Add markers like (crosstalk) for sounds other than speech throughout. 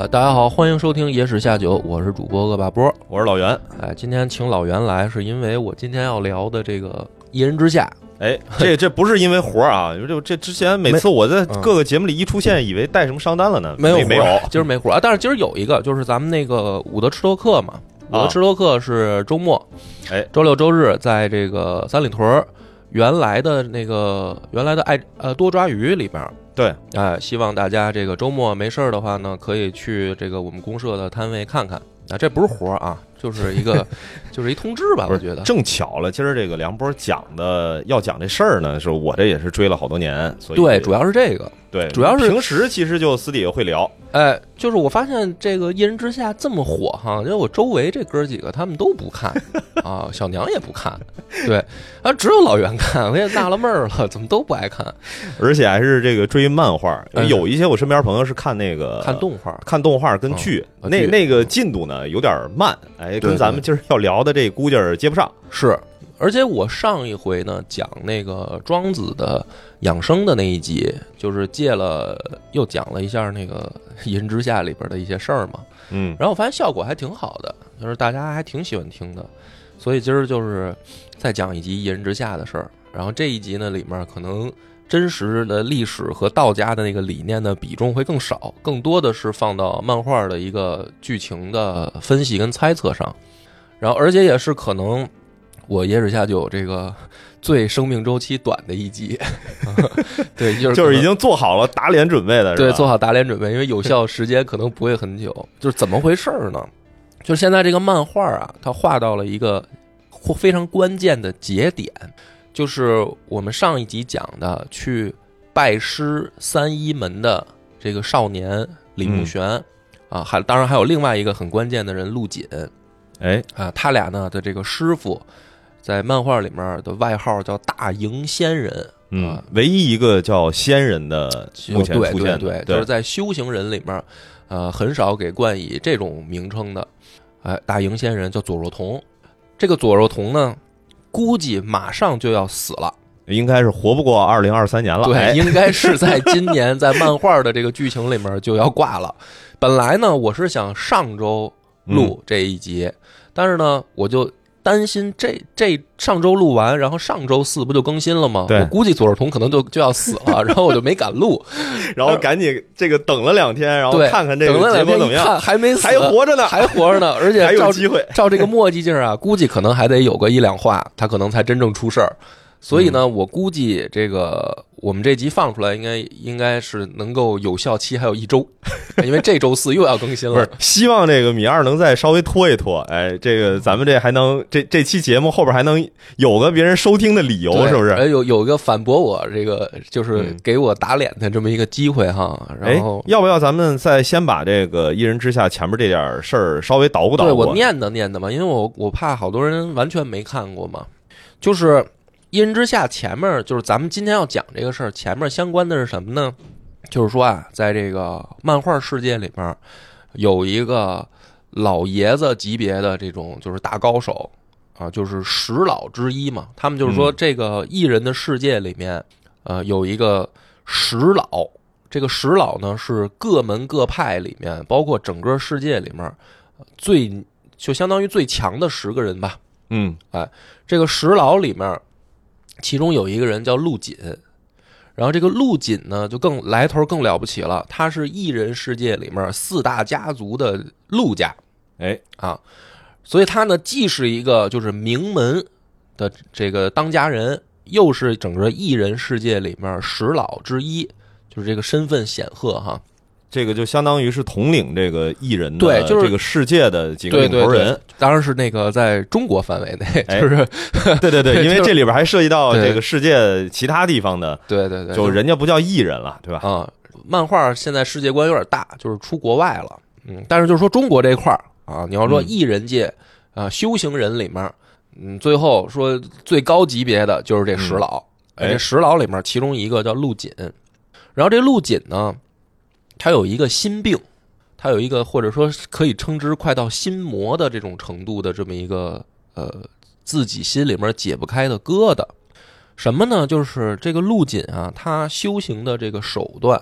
呃，大家好，欢迎收听《野史下酒》，我是主播恶霸波。我是老袁。哎，今天请老袁来，是因为我今天要聊的这个《一人之下哎，这这不是因为活儿啊，这这之前每次我在各个节目里一出现，以为带什么商单了呢？》，没有没有活儿，今儿没活儿啊。但是今儿有一个，就是咱们那个伍德吃多克嘛，伍德啊吃多克是周末，哎，周六周日在这个三里屯儿原来的那个原来的爱呃多抓鱼里边儿。对，哎，希望大家这个周末没事儿的话呢，可以去这个我们公社的摊位看看。啊，这不是活儿啊，就是一个，就是一通知吧，我觉得。正巧了，今儿这个梁波讲的要讲这事儿呢，是我这也是追了好多年，所以对，主要是这个。对，主要是平时其实就私底下会聊，哎，就是我发现这个《一人之下》这么火哈，因为我周围这哥几个他们都不看 (laughs) 啊，小娘也不看，对，啊，只有老袁看，我也纳了闷儿了，怎么都不爱看，而且还是这个追漫画，哎有一些我身边朋友是看那个看动画。看动画跟剧那那个进度呢有点慢，哎，跟咱们今儿要聊的这估计儿接不上。是，而且我上一回呢讲那个庄子的养生的那一集，就是借了又讲了一下那个《一人之下》里边的一些事儿嘛，嗯，然后我发现效果还挺好的，就是大家还挺喜欢听的，所以今儿就是再讲一集《一人之下》的事儿。然后这一集呢，里面可能真实的历史和道家的那个理念的比重会更少，更多的是放到漫画的一个剧情的分析跟猜测上。然后，而且也是可能我野史下就有这个 (laughs) 最生命周期短的一集，(laughs) 对，就是就是已经做好了打脸准备的，对做好打脸准备，因为有效时间可能不会很久。(laughs) 就是怎么回事儿呢？就是现在这个漫画啊，它画到了一个或非常关键的节点，就是我们上一集讲的去拜师三一门的这个少年李慕玄、啊，还当然还有另外一个很关键的人陆锦哎，啊，他俩呢的这个师傅，在漫画里面的外号叫大营仙人。嗯啊，唯一一个叫仙人的目前对出现的，对对，就是在修行人里面，呃，很少给冠以这种名称的。哎，大营仙人叫左若彤，这个左若彤呢，估计马上就要死了。应该是活不过二零二三年了。对，哎应该是在今年在漫画的这个剧情里面就要挂了。本来呢，我是想上周录这一集，但是呢，我就担心这这上周录完，然后上周四不就更新了吗？我估计左若彤可能就就要死了，(laughs) 然后我就没敢录。然后赶紧这个等了两天，然后，看看这个等了两天结果怎么样，还没死，还活着呢，还活着呢，(laughs) 而且还有机会。照这个墨迹劲儿啊，估计可能还得有个一两话，他可能才真正出事儿。所以呢，嗯我估计这个我们这集放出来，应该应该是能够有效期还有一周，(laughs) 因为这周四又要更新了不是。，希望这个米二能再稍微拖一拖，哎，这个咱们这还能这这期节目后边还能有个别人收听的理由，是不是？哎，有有一个反驳我这个，就是嗯给我打脸的这么一个机会哈。哎然后，要不要咱们再先把这个一人之下前面这点事儿稍微捣鼓捣鼓？对我念叨念叨嘛，因为我我怕好多人完全没看过嘛。就是《一人之下》前面，就是咱们今天要讲这个事儿，前面相关的是什么呢？就是说啊，在这个漫画世界里面，有一个老爷子级别的这种就是大高手啊，就是十老之一嘛。他们就是说，嗯这个艺人的世界里面，呃，有一个十老。这个十老呢，是各门各派里面，包括整个世界里面呃最就相当于最强的十个人吧。嗯哎这个十老里面，其中有一个人叫陆锦，然后这个陆锦呢就更来头更了不起了，他是异人世界里面四大家族的陆家。哎。啊，所以他呢既是一个就是名门的这个当家人，又是整个异人世界里面十老之一，就是这个身份显赫哈。这个就相当于是统领这个艺人的对就是这个世界的几个领头人对。，当然是那个在中国范围内，哎就是对对对，(laughs) 因为这里边还涉及到这个世界其他地方的，对对对，就人家不叫艺人了，对吧？啊，漫画现在世界观有点大，就是出国外了。嗯，但是就是说中国这块儿啊，你要说嗯艺人界啊，修行人里面，嗯，最后说最高级别的就是这十老。哎这十老里面，其中一个叫陆锦，然后这陆锦呢，他有一个心病，他有一个或者说可以称之快到心魔的这种程度的这么一个呃自己心里面解不开的疙瘩。什么呢？就是这个陆锦啊，他修行的这个手段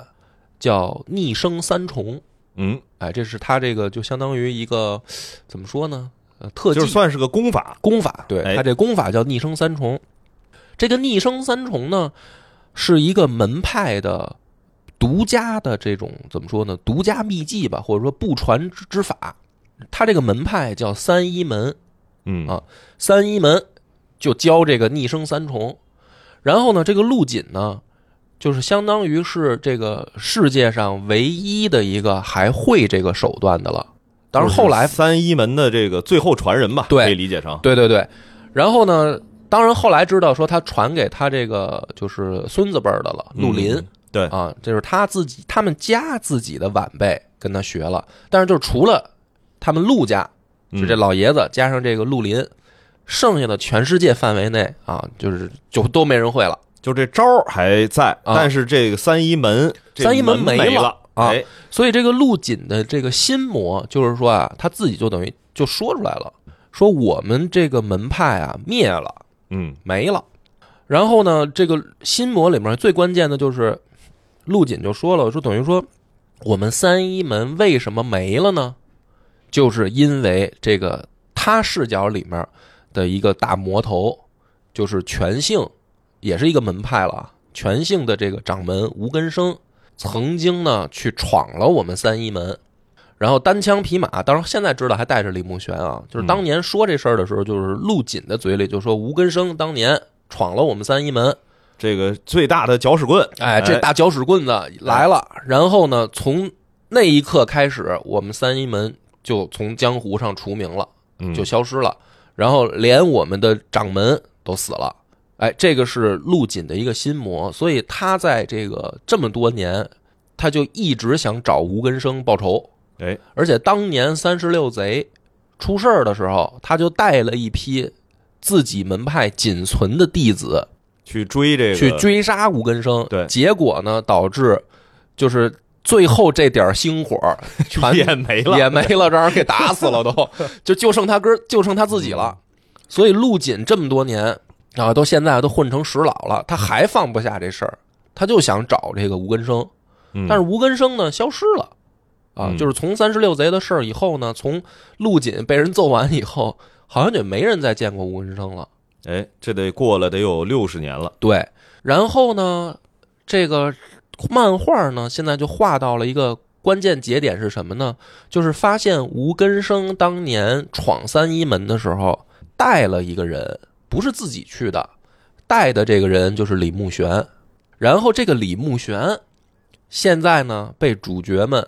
叫逆生三重嗯，哎，这是他这个就相当于一个怎么说呢？呃，特技就算是个功法，功法，对哎他这功法叫逆生三重。这个逆生三重呢，是一个门派的独家的这种怎么说呢？独家秘技吧，或者说不传之之法。他这个门派叫三一门，嗯啊三一门就教这个逆生三重。然后呢，这个陆锦呢，就是相当于是这个世界上唯一的一个还会这个手段的了。当然后来三一门的这个最后传人吧，对可以理解成，对对对，然后呢，当然后来知道说他传给他这个就是孙子辈儿的了，陆林、嗯对，啊，这是他自己他们家自己的晚辈跟他学了，但是就是除了他们陆家，就这嗯老爷子加上这个陆林，剩下的全世界范围内啊，就是就都没人会了。就这招儿还在，啊但是这个三一门，三一门门没了了啊哎，所以这个陆锦的这个心魔，就是说啊，他自己就等于就说出来了，说我们这个门派啊灭了。嗯没了。然后呢，这个心魔里面最关键的就是陆锦就说了，说等于说我们三一门为什么没了呢？就是因为这个他视角里面的一个大魔头，就是全姓，也是一个门派了啊。全姓的这个掌门吴根生，曾经呢去闯了我们三一门，然后单枪匹马，当然现在知道还带着李慕玄啊，就是当年说这事儿的时候，就是陆锦的嘴里就说吴根生当年闯了我们三一门，这个最大的搅屎棍，哎，这大搅屎棍子来了。然后呢，从那一刻开始，我们三一门就从江湖上除名了，嗯就消失了。然后连我们的掌门都死了。哎，这个是陆锦的一个心魔，所以他在这个这么多年，他就一直想找吴根生报仇。哎，而且当年三十六贼出事儿的时候，他就带了一批自己门派仅存的弟子去追这个去追杀吴根生。对结果呢，导致就是最后这点星火 (laughs) 全也没了，也没了，让人给打死了都，(laughs) 就就剩他哥，就剩他自己了。所以陆锦这么多年啊，到现在都混成石老了，他还放不下这事儿，他就想找这个吴根生。嗯但是吴根生呢消失了啊，嗯就是从三十六贼的事儿以后呢，从陆锦被人揍完以后，好像就没人再见过吴根生了。哎，这得过了得有六十年了，对，然后呢，这个漫画呢，现在就画到了一个关键节点是什么呢？就是发现吴根生当年闯三一门的时候带了一个人，不是自己去的，带的这个人就是李慕玄。然后这个李慕玄现在呢被主角们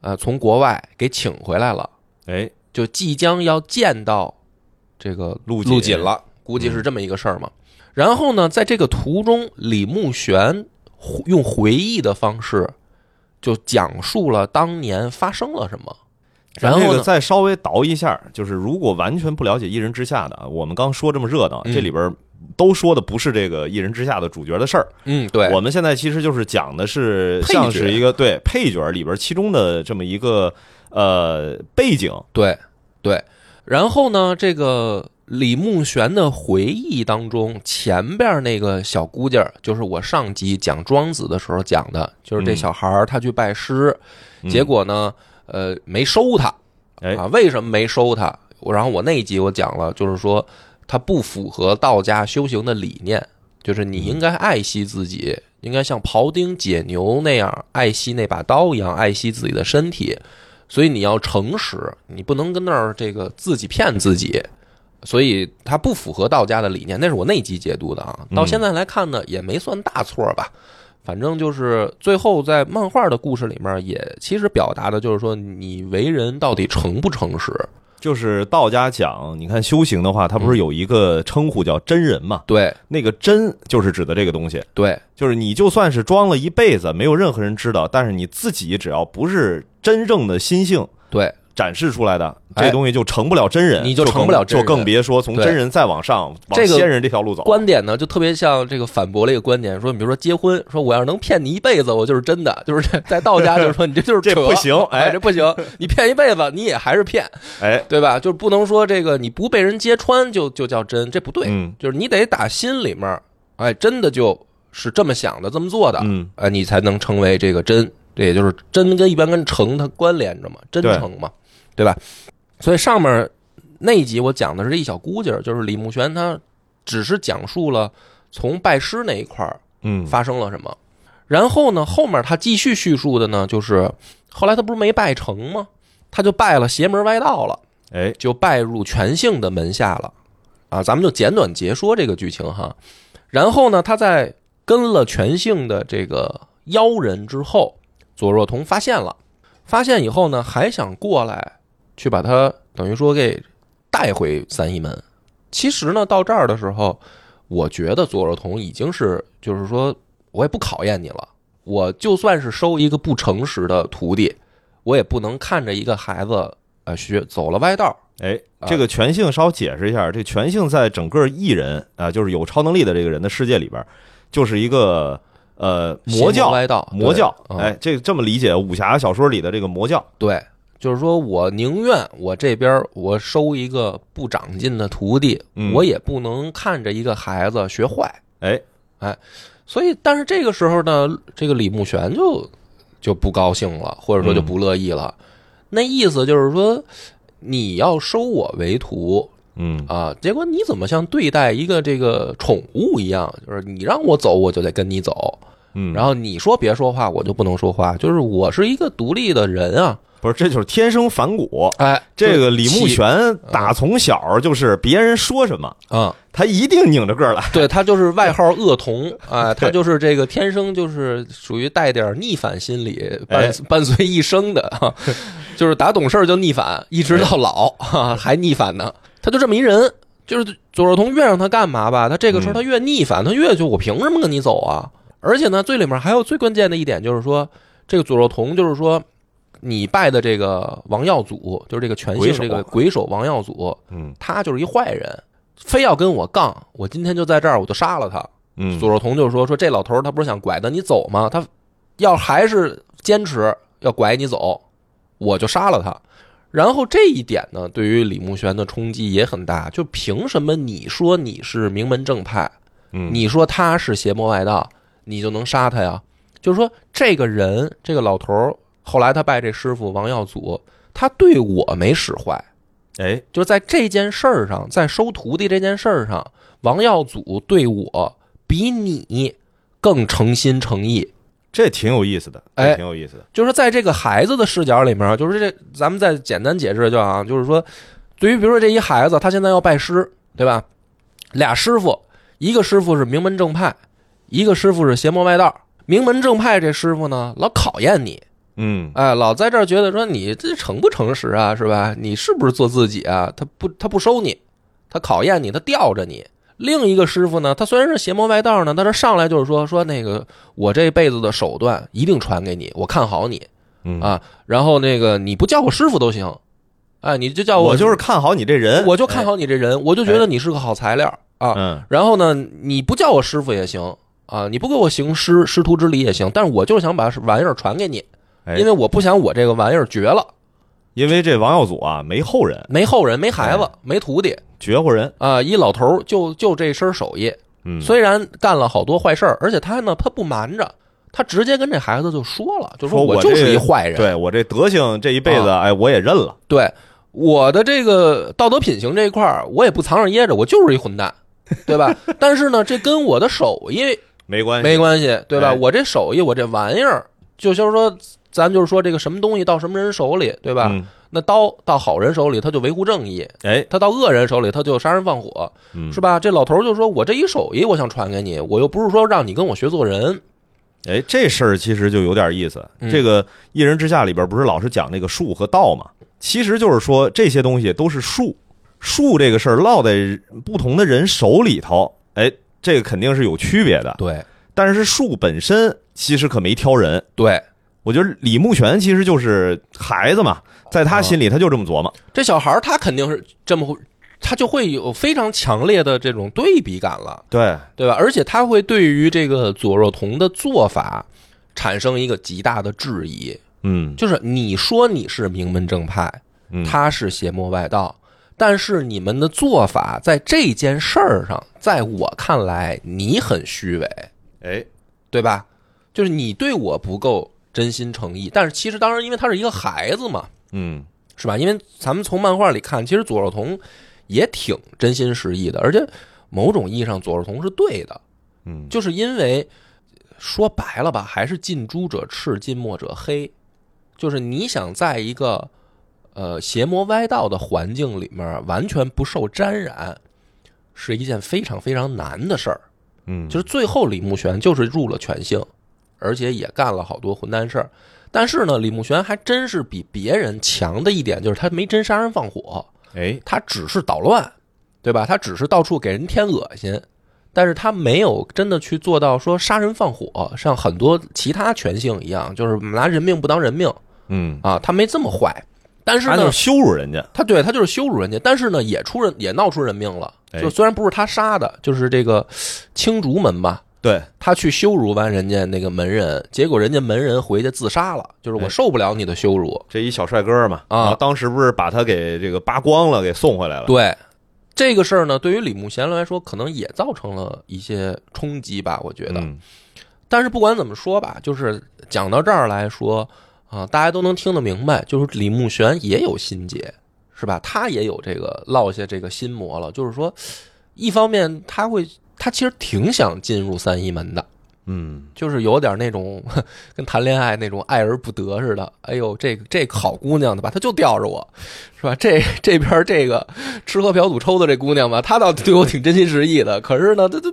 呃从国外给请回来了，哎，就即将要见到这个陆陆锦了，估计是这么一个事儿嘛。然后呢，在这个途中，李慕玄用回忆的方式就讲述了当年发生了什么。然咱这个后呢，再稍微倒一下，就是如果完全不了解《一人之下》的啊，我们刚说这么热闹，嗯这里边都说的不是这个《一人之下》的主角的事儿。嗯，对，我们现在其实就是讲的是像是一个对配角里边其中的这么一个呃背景，对对。然后呢，这个李慕玄的回忆当中，前边那个小姑姐，就是我上集讲庄子的时候讲的，就是这嗯小孩儿他去拜师，嗯结果呢，呃，没收他。哎啊，为什么没收他？然后我那一集我讲了，就是说他不符合道家修行的理念，就是你应该爱惜自己，应该像庖丁解牛那样爱惜那把刀一样爱惜自己的身体，所以你要诚实，你不能跟那儿这个自己骗自己。所以它不符合道家的理念，那是我内集解读的啊。到现在来看呢，也没算大错吧。反正就是最后在漫画的故事里面，也其实表达的就是说，你为人到底诚不诚实？就是道家讲，你看修行的话，它嗯不是有一个称呼叫真人嘛？对那个真就是指的这个东西，对就是你就算是装了一辈子，没有任何人知道，但是你自己只要不是真正的心性对，展示出来的，哎这东西就成不了真人，你就成不了真人。就更别说从真人再往上往这个仙人这条路走。观点呢就特别像这个反驳了一个观点，说你比如说结婚，说我要是能骗你一辈子，我就是真的，就是 (laughs) 在在道家就是说你这就是扯。这不行哎，哎。这不行，你骗一辈子你也还是骗，哎，对吧？就是不能说这个你不被人揭穿就就叫真，这不对，嗯。就是你得打心里面，哎，真的就是这么想的，这么做的，嗯，哎，你才能成为这个真，这也就是真跟一般跟诚它关联着嘛，真诚嘛，对吧？所以上面那一集我讲的是一小估计儿，就是李慕玄他只是讲述了从拜师那一块儿嗯，发生了什么，然后呢，后面他继续叙述的呢，就是后来他不是没拜成吗？他就拜了邪门歪道了。哎，就拜入全姓的门下了，啊，咱们就简短截说这个剧情哈。然后呢，他在跟了全姓的这个妖人之后，左若彤发现了，发现以后呢，还想过来去把他等于说给带回三义门。其实呢，到这儿的时候，我觉得左若彤已经是，就是说我也不考验你了，我就算是收一个不诚实的徒弟，我也不能看着一个孩子。呃，学走了歪道，哎，这个全性稍解释一下，这全性在整个艺人啊，就是有超能力的这个人的世界里边，就是一个呃魔教。歪道魔教，哎，这这么理解武侠小说里的这个魔教，对，就是说我宁愿我这边我收一个不长进的徒弟，嗯我也不能看着一个孩子学坏。哎，所以，但是这个时候呢，这个李慕玄就就不高兴了，或者说就不乐意了。那意思就是说，你要收我为徒嗯啊，结果你怎么像对待一个这个宠物一样？就是你让我走，我就得跟你走。嗯，然后你说别说话，我就不能说话。就是我是一个独立的人啊，不是，这就是天生反骨。哎，这个李慕起玄打从小就是别人说什么，啊、他一定拧着个儿来。对他就是外号恶童 (laughs) 啊，他就是这个天生就是属于带点逆反心理伴哎伴随一生的，哈就是打懂事儿就逆反，一直到老哈还逆反呢。他就这么一人，就是左若彤越让他干嘛吧，他这个时候嗯他越逆反，他越就我凭什么跟你走啊？而且呢，最里面还有最关键的一点就是说，这个左若彤就是说。你拜的这个王耀祖，就是这个全姓这个鬼手王耀祖，嗯他就是一坏人，非要跟我杠，我今天就在这儿，我就杀了他。嗯，左若彤就说：“说这老头儿他不是想拐的你走吗？他要还是坚持要拐你走，我就杀了他。”然后这一点呢，对于李慕玄的冲击也很大。就凭什么你说你是名门正派，嗯你说他是邪魔外道，你就能杀他呀？就是说，这个人，这个老头儿，后来他拜这师傅王耀祖，他对我没使坏，哎，就是在这件事儿上，在收徒弟这件事儿上，王耀祖对我比你更诚心诚意。这挺有意思的，哎这挺有意思的。就是在这个孩子的视角里面，就是这，咱们再简单解释就啊，就是说，对于比如说这一孩子，他现在要拜师，对吧？俩师傅，一个师傅是名门正派，一个师傅是邪魔外道。名门正派这师傅呢，老考验你，嗯哎，老在这儿觉得说你这诚不诚实啊，是吧？你是不是做自己啊？他不，他不收你，他考验你，他吊着你。另一个师傅呢，他虽然是邪魔外道呢，但是上来就是说说那个我这辈子的手段一定传给你，我看好你嗯，啊。然后那个你不叫我师傅都行，哎，你就叫我我就是看好你这人，我就看好你这人，我就觉得你是个好材料啊。嗯然后呢，你不叫我师傅也行啊，你不给我行师师徒之礼也行，但是我就是想把玩意儿传给你，哎因为我不想我这个玩意儿绝了。因为这王耀祖啊没后人，没后人，没孩子哎，没徒弟。绝活人，啊、一老头儿就就这身手艺，嗯，虽然干了好多坏事儿，而且他呢，他不瞒着，他直接跟这孩子就说了，就说我我就是一坏人，对我这德行这一辈子，啊。哎，我也认了，对我的这个道德品行这一块儿，我也不藏着掖着，我就是一混蛋，(laughs) 对吧？但是呢，这跟我的手艺没关系，没关系，对吧？哎。我这手艺，我这玩意儿，就就是说，咱就是说这个什么东西到什么人手里，对吧？嗯那刀到好人手里，他就维护正义；哎，他到恶人手里，他就杀人放火。嗯是吧？这老头儿就说：“我这一手艺，我想传给你，我又不是说让你跟我学做人。哎，这事儿其实就有点意思。嗯这个《一人之下》里边不是老是讲那个术和道嘛？其实就是说这些东西都是术，术这个事儿落在不同的人手里头，哎，这个肯定是有区别的。对但是术本身其实可没挑人。对，我觉得李慕权其实就是孩子嘛，在他心里他就这么琢磨。这小孩儿他肯定是这么会，他就会有非常强烈的这种对比感了，对，对吧？而且他会对于这个左若彤的做法产生一个极大的质疑，嗯就是你说你是名门正派，嗯，他是邪魔外道。但是你们的做法在这件事儿上，在我看来，你很虚伪，哎，对吧？就是你对我不够真心诚意。但是其实当然，因为他是一个孩子嘛，嗯是吧？因为咱们从漫画里看，其实佐若彤也挺真心实意的，而且某种意义上，佐若彤是对的，嗯，就是因为说白了吧，还是近朱者赤，近墨者黑，就是你想在一个呃邪魔歪道的环境里面完全不受沾染，是一件非常非常难的事儿。嗯，就是最后李慕玄就是入了全性，而且也干了好多混蛋事儿。但是呢，李慕玄还真是比别人强的一点，就是他没真杀人放火，哎，他只是捣乱，对吧？他只是到处给人添恶心，但是他没有真的去做到说杀人放火，像很多其他权性一样，就是拿人命不当人命嗯，啊，他没这么坏。但是呢他就是，羞辱人家，他对他就是羞辱人家，但是呢，也出人也闹出人命了。哎就虽然不是他杀的，就是这个青竹门吧，对，他去羞辱完人家那个门人，结果人家门人回去自杀了，就是我哎受不了你的羞辱。这一小帅哥嘛，啊当时不是把他给这个扒光了，给送回来了，对这个事儿呢，对于李慕贤来说，可能也造成了一些冲击吧，我觉得。嗯但是不管怎么说吧，就是讲到这儿来说啊，大家都能听得明白，就是李慕贤也有心结，是吧？他也有这个落下这个心魔了，就是说，一方面他会，他其实挺想进入三一门的。嗯，就是有点那种跟谈恋爱那种爱而不得似的。哎呦，这个这个好姑娘的吧，她就吊着我，是吧？这这边这个吃喝嫖赌抽的这姑娘吧，她倒对我挺真心实意的。可是呢，她她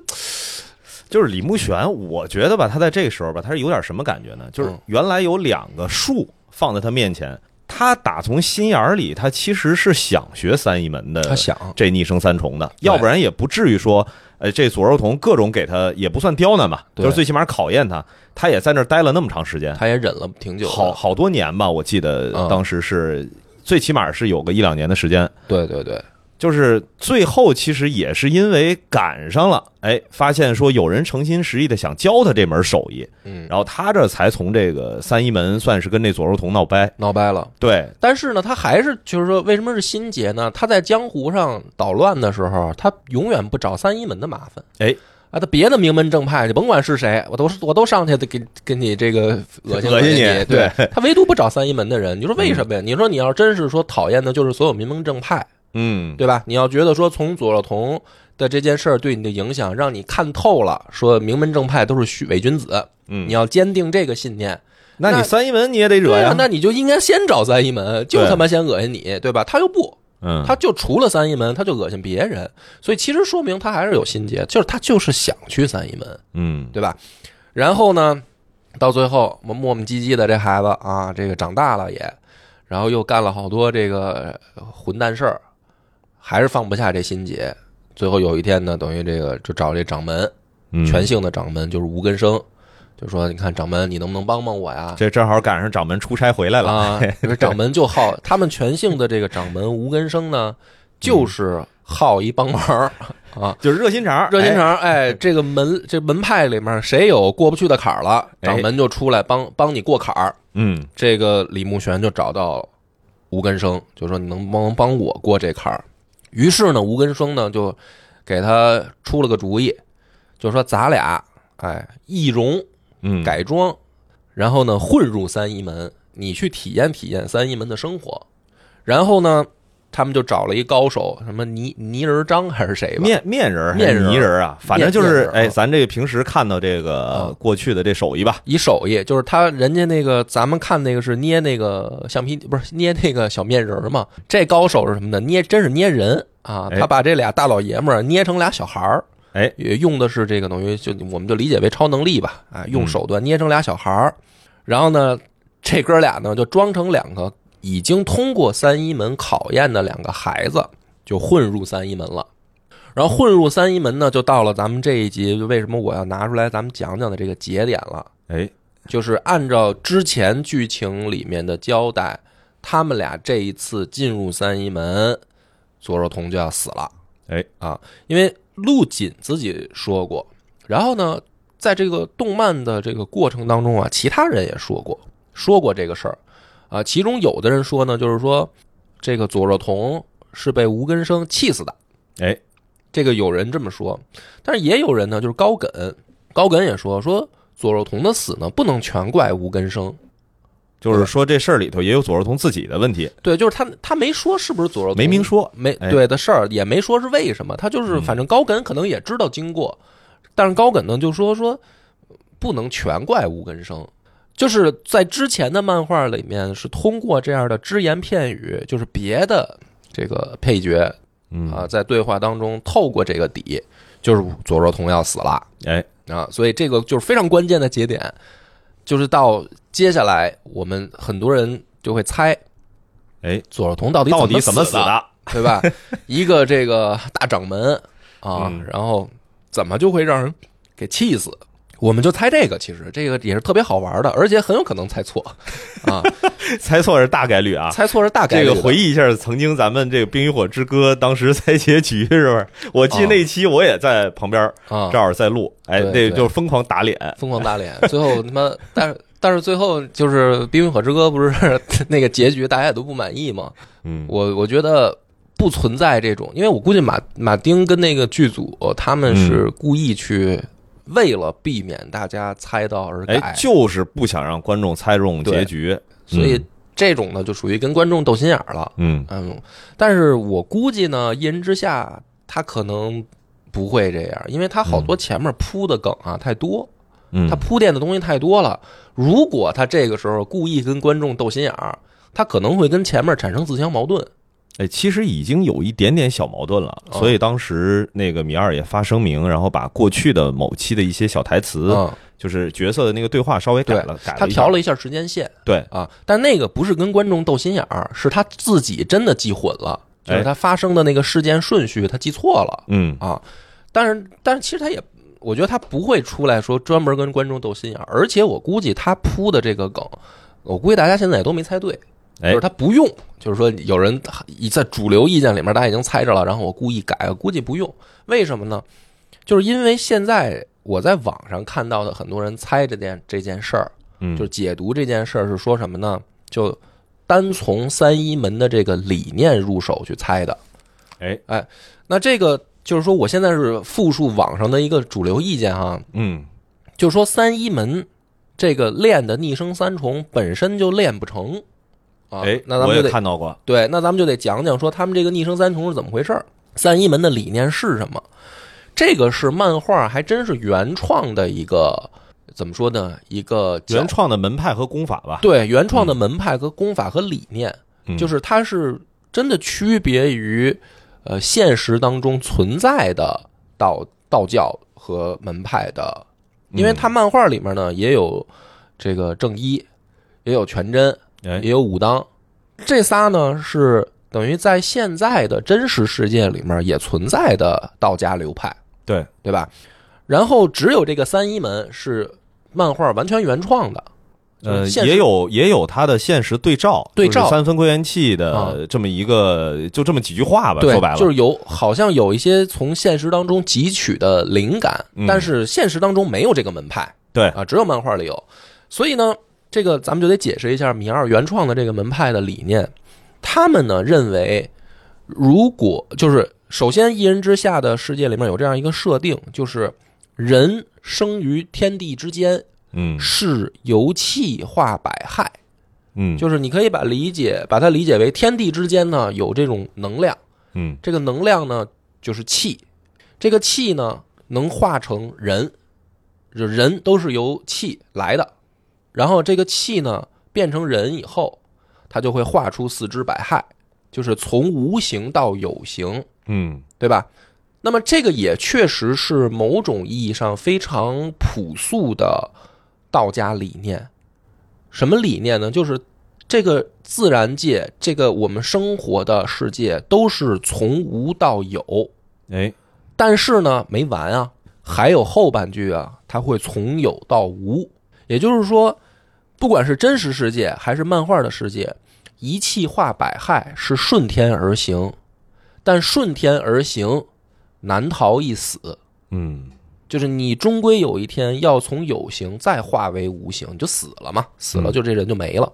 就是李慕玄，我觉得吧，他在这个时候吧，他是有点什么感觉呢？就是嗯原来有两个树放在他面前，他打从心眼儿里，他其实是想学三一门的，他想，这逆生三重的，要不然也不至于说，呃，这左若童各种给他也不算刁难吧，就是最起码考验他，他也在那儿待了那么长时间，他也忍了挺久。好好多年吧，我记得嗯当时是最起码是有个一两年的时间。对对对，就是最后其实也是因为赶上了，哎，发现说有人诚心实意的想教他这门手艺，嗯，然后他这才从这个三一门算是跟那左肉童闹掰。闹掰了。对，但是呢，他还是就是说，为什么是心结呢？他在江湖上捣乱的时候，他永远不找三一门的麻烦。哎，啊，他别的名门正派，你甭管是谁，我都我都上去得给给你这个恶心 (laughs) 恶心你。对对他唯独不找三一门的人，你说为什么呀？你说你要真是说讨厌的就是所有名门正派，嗯，对吧？你要觉得说从左若彤的这件事儿对你的影响，让你看透了，说名门正派都是虚伪君子，嗯你要坚定这个信念。那你三一门你也得惹呀，，对呀那你就应该先找三一门，就他妈先恶心你，对吧？他又不，嗯，他就除了三一门，他就恶心别人，所以其实说明他还是有心结，就是他就是想去三一门，嗯，对吧？然后呢，到最后磨磨磨唧唧的这孩子啊，这个长大了也，然后又干了好多这个混蛋事儿，还是放不下这心结。最后有一天呢，等于这个就找这掌门，嗯全姓的掌门就是吴根生，就说：“你看掌门，你能不能帮帮我呀？”这正好赶上掌门出差回来了，(laughs) 啊，掌门就好，他们全姓的这个掌门吴根生呢，就是好一帮忙啊，就是热心肠，热心肠。哎，这个门这门派里面谁有过不去的坎儿了，哎掌门就出来帮帮你过坎儿。嗯这个李慕玄就找到吴根生，就说你能不能帮我过这坎儿？于是呢，吴根生呢就给他出了个主意，就说咱俩哎易容嗯，改装，然后呢混入三一门，你去体验体验三一门的生活。然后呢，他们就找了一高手，什么泥泥人张还是谁吧？面面人面泥人啊，反正就是哎，啊咱这个平时看到这个啊过去的这手艺吧，以手艺，就是他人家那个，咱们看那个是捏那个橡皮，不是捏那个小面人嘛？这高手是什么呢？捏真是捏人啊！哎。他把这俩大老爷们儿捏成俩小孩儿，哎，也用的是这个等于就我们就理解为超能力吧，啊，用手段捏成俩小孩儿，然后呢，这哥俩呢就装成两个已经通过三一门考验的两个孩子，就混入三一门了。然后混入三一门呢，就到了咱们这一集为什么我要拿出来咱们讲讲的这个节点了。哎，就是按照之前剧情里面的交代，他们俩这一次进入三一门，左若彤就要死了。哎啊，因为陆锦自己说过，然后呢，在这个动漫的这个过程当中啊，其他人也说过说过这个事儿啊。其中有的人说呢，就是说这个左若彤是被吴根生气死的。哎，这个有人这么说，但是也有人呢，就是高梗，高梗也说说左若彤的死呢，不能全怪吴根生，就是说这事儿里头也有左若彤自己的问题，对，就是他他没说是不是左若彤没明说。没哎对的事儿，也没说是为什么，他就是嗯反正高梗可能也知道经过，但是高梗呢就说说不能全怪吴根生，就是在之前的漫画里面是通过这样的只言片语，就是别的这个配角嗯啊，在对话当中透过这个底，就是佐若彤要死了哎，啊，所以这个就是非常关键的节点，就是到接下来我们很多人就会猜，哎，佐若彤到底到底怎么死的？对吧？(laughs) 一个这个大掌门啊，嗯然后怎么就会让人给气死？我们就猜这个，其实这个也是特别好玩的，而且很有可能猜错啊，(laughs) 猜错是大概率啊。猜错是大概率。这个回忆一下，曾经咱们这个《冰与火之歌》当时猜结局是不是？我记得那期我也在旁边，啊正，好在录，哎，那就是疯狂打脸，疯狂打脸，最后他妈，但是但是最后就是《冰与火之歌》不是 (laughs) 那个结局，大家也都不满意嘛？嗯，我我觉得不存在这种，因为我估计马马丁跟那个剧组他们是嗯故意去为了避免大家猜到而改，哎，就是不想让观众猜中结局，所以这种呢就属于跟观众斗心眼儿了。嗯，嗯，但是我估计呢，《一人之下》他可能不会这样，因为他好多前面铺的梗啊太多，嗯，他铺垫的东西太多了。如果他这个时候故意跟观众斗心眼儿，他可能会跟前面产生自相矛盾。哎，其实已经有一点点小矛盾了，哦所以当时那个米二也发声明，然后把过去的某期的一些小台词，嗯，就是角色的那个对话稍微改了，改了他调了一下时间线对，啊，但那个不是跟观众斗心眼儿，是他自己真的记混了，就是哎他发生的那个事件顺序他记错了。嗯，啊，但是但是其实他也，我觉得他不会出来说专门跟观众斗心眼儿，而且我估计他铺的这个梗，我估计大家现在也都没猜对，就哎是他不用，就是说有人在主流意见里面大家已经猜着了，然后我故意改，我估计不用，为什么呢？就是因为现在我在网上看到的很多人猜这件这件事儿，嗯，就是解读这件事儿是说什么呢？就单从三一门的这个理念入手去猜的。哎，那这个就是说，我现在是复述网上的一个主流意见哈，嗯，就是说三一门这个练的逆生三重本身就练不成啊。哎，那咱们就得看到过，对，那咱们就得讲讲说他们这个逆生三重是怎么回事儿，三一门的理念是什么？这个是漫画还真是原创的一个怎么说呢？一个原创的门派和功法吧，对原创的门派和功法和理念，嗯就是它是真的区别于呃现实当中存在的道道教和门派的，因为它漫画里面呢也有这个正一，也有全真，哎也，有武当，这仨呢是等于在现在的真实世界里面也存在的道家流派，对，对吧？然后只有这个三一门是漫画完全原创的，呃，也有也有它的现实对照，对照。就是三分归元气啊。的这么一个，就这么几句话吧，说白了。就是有好像有一些从现实当中汲取的灵感，嗯。但是现实当中没有这个门派。对，啊，只有漫画里有。所以呢，这个咱们就得解释一下米二原创的这个门派的理念。他们呢认为，如果就是首先一人之下的世界里面有这样一个设定，就是人生于天地之间，嗯是由气化百害。嗯，就是你可以把理解把它理解为天地之间呢有这种能量。嗯这个能量呢就是气，这个气呢能化成人，就人都是由气来的，然后这个气呢变成人以后，它就会化出四肢百骸，就是从无形到有形，嗯对吧？那么这个也确实是某种意义上非常朴素的道家理念。什么理念呢？就是这个自然界，这个我们生活的世界都是从无到有，哎，但是呢没完啊，还有后半句啊，它会从有到无。也就是说，不管是真实世界还是漫画的世界，一气化百害是顺天而行，但顺天而行难逃一死。嗯就是你终归有一天要从有形再化为无形，你就死了嘛，死了就这人就没了。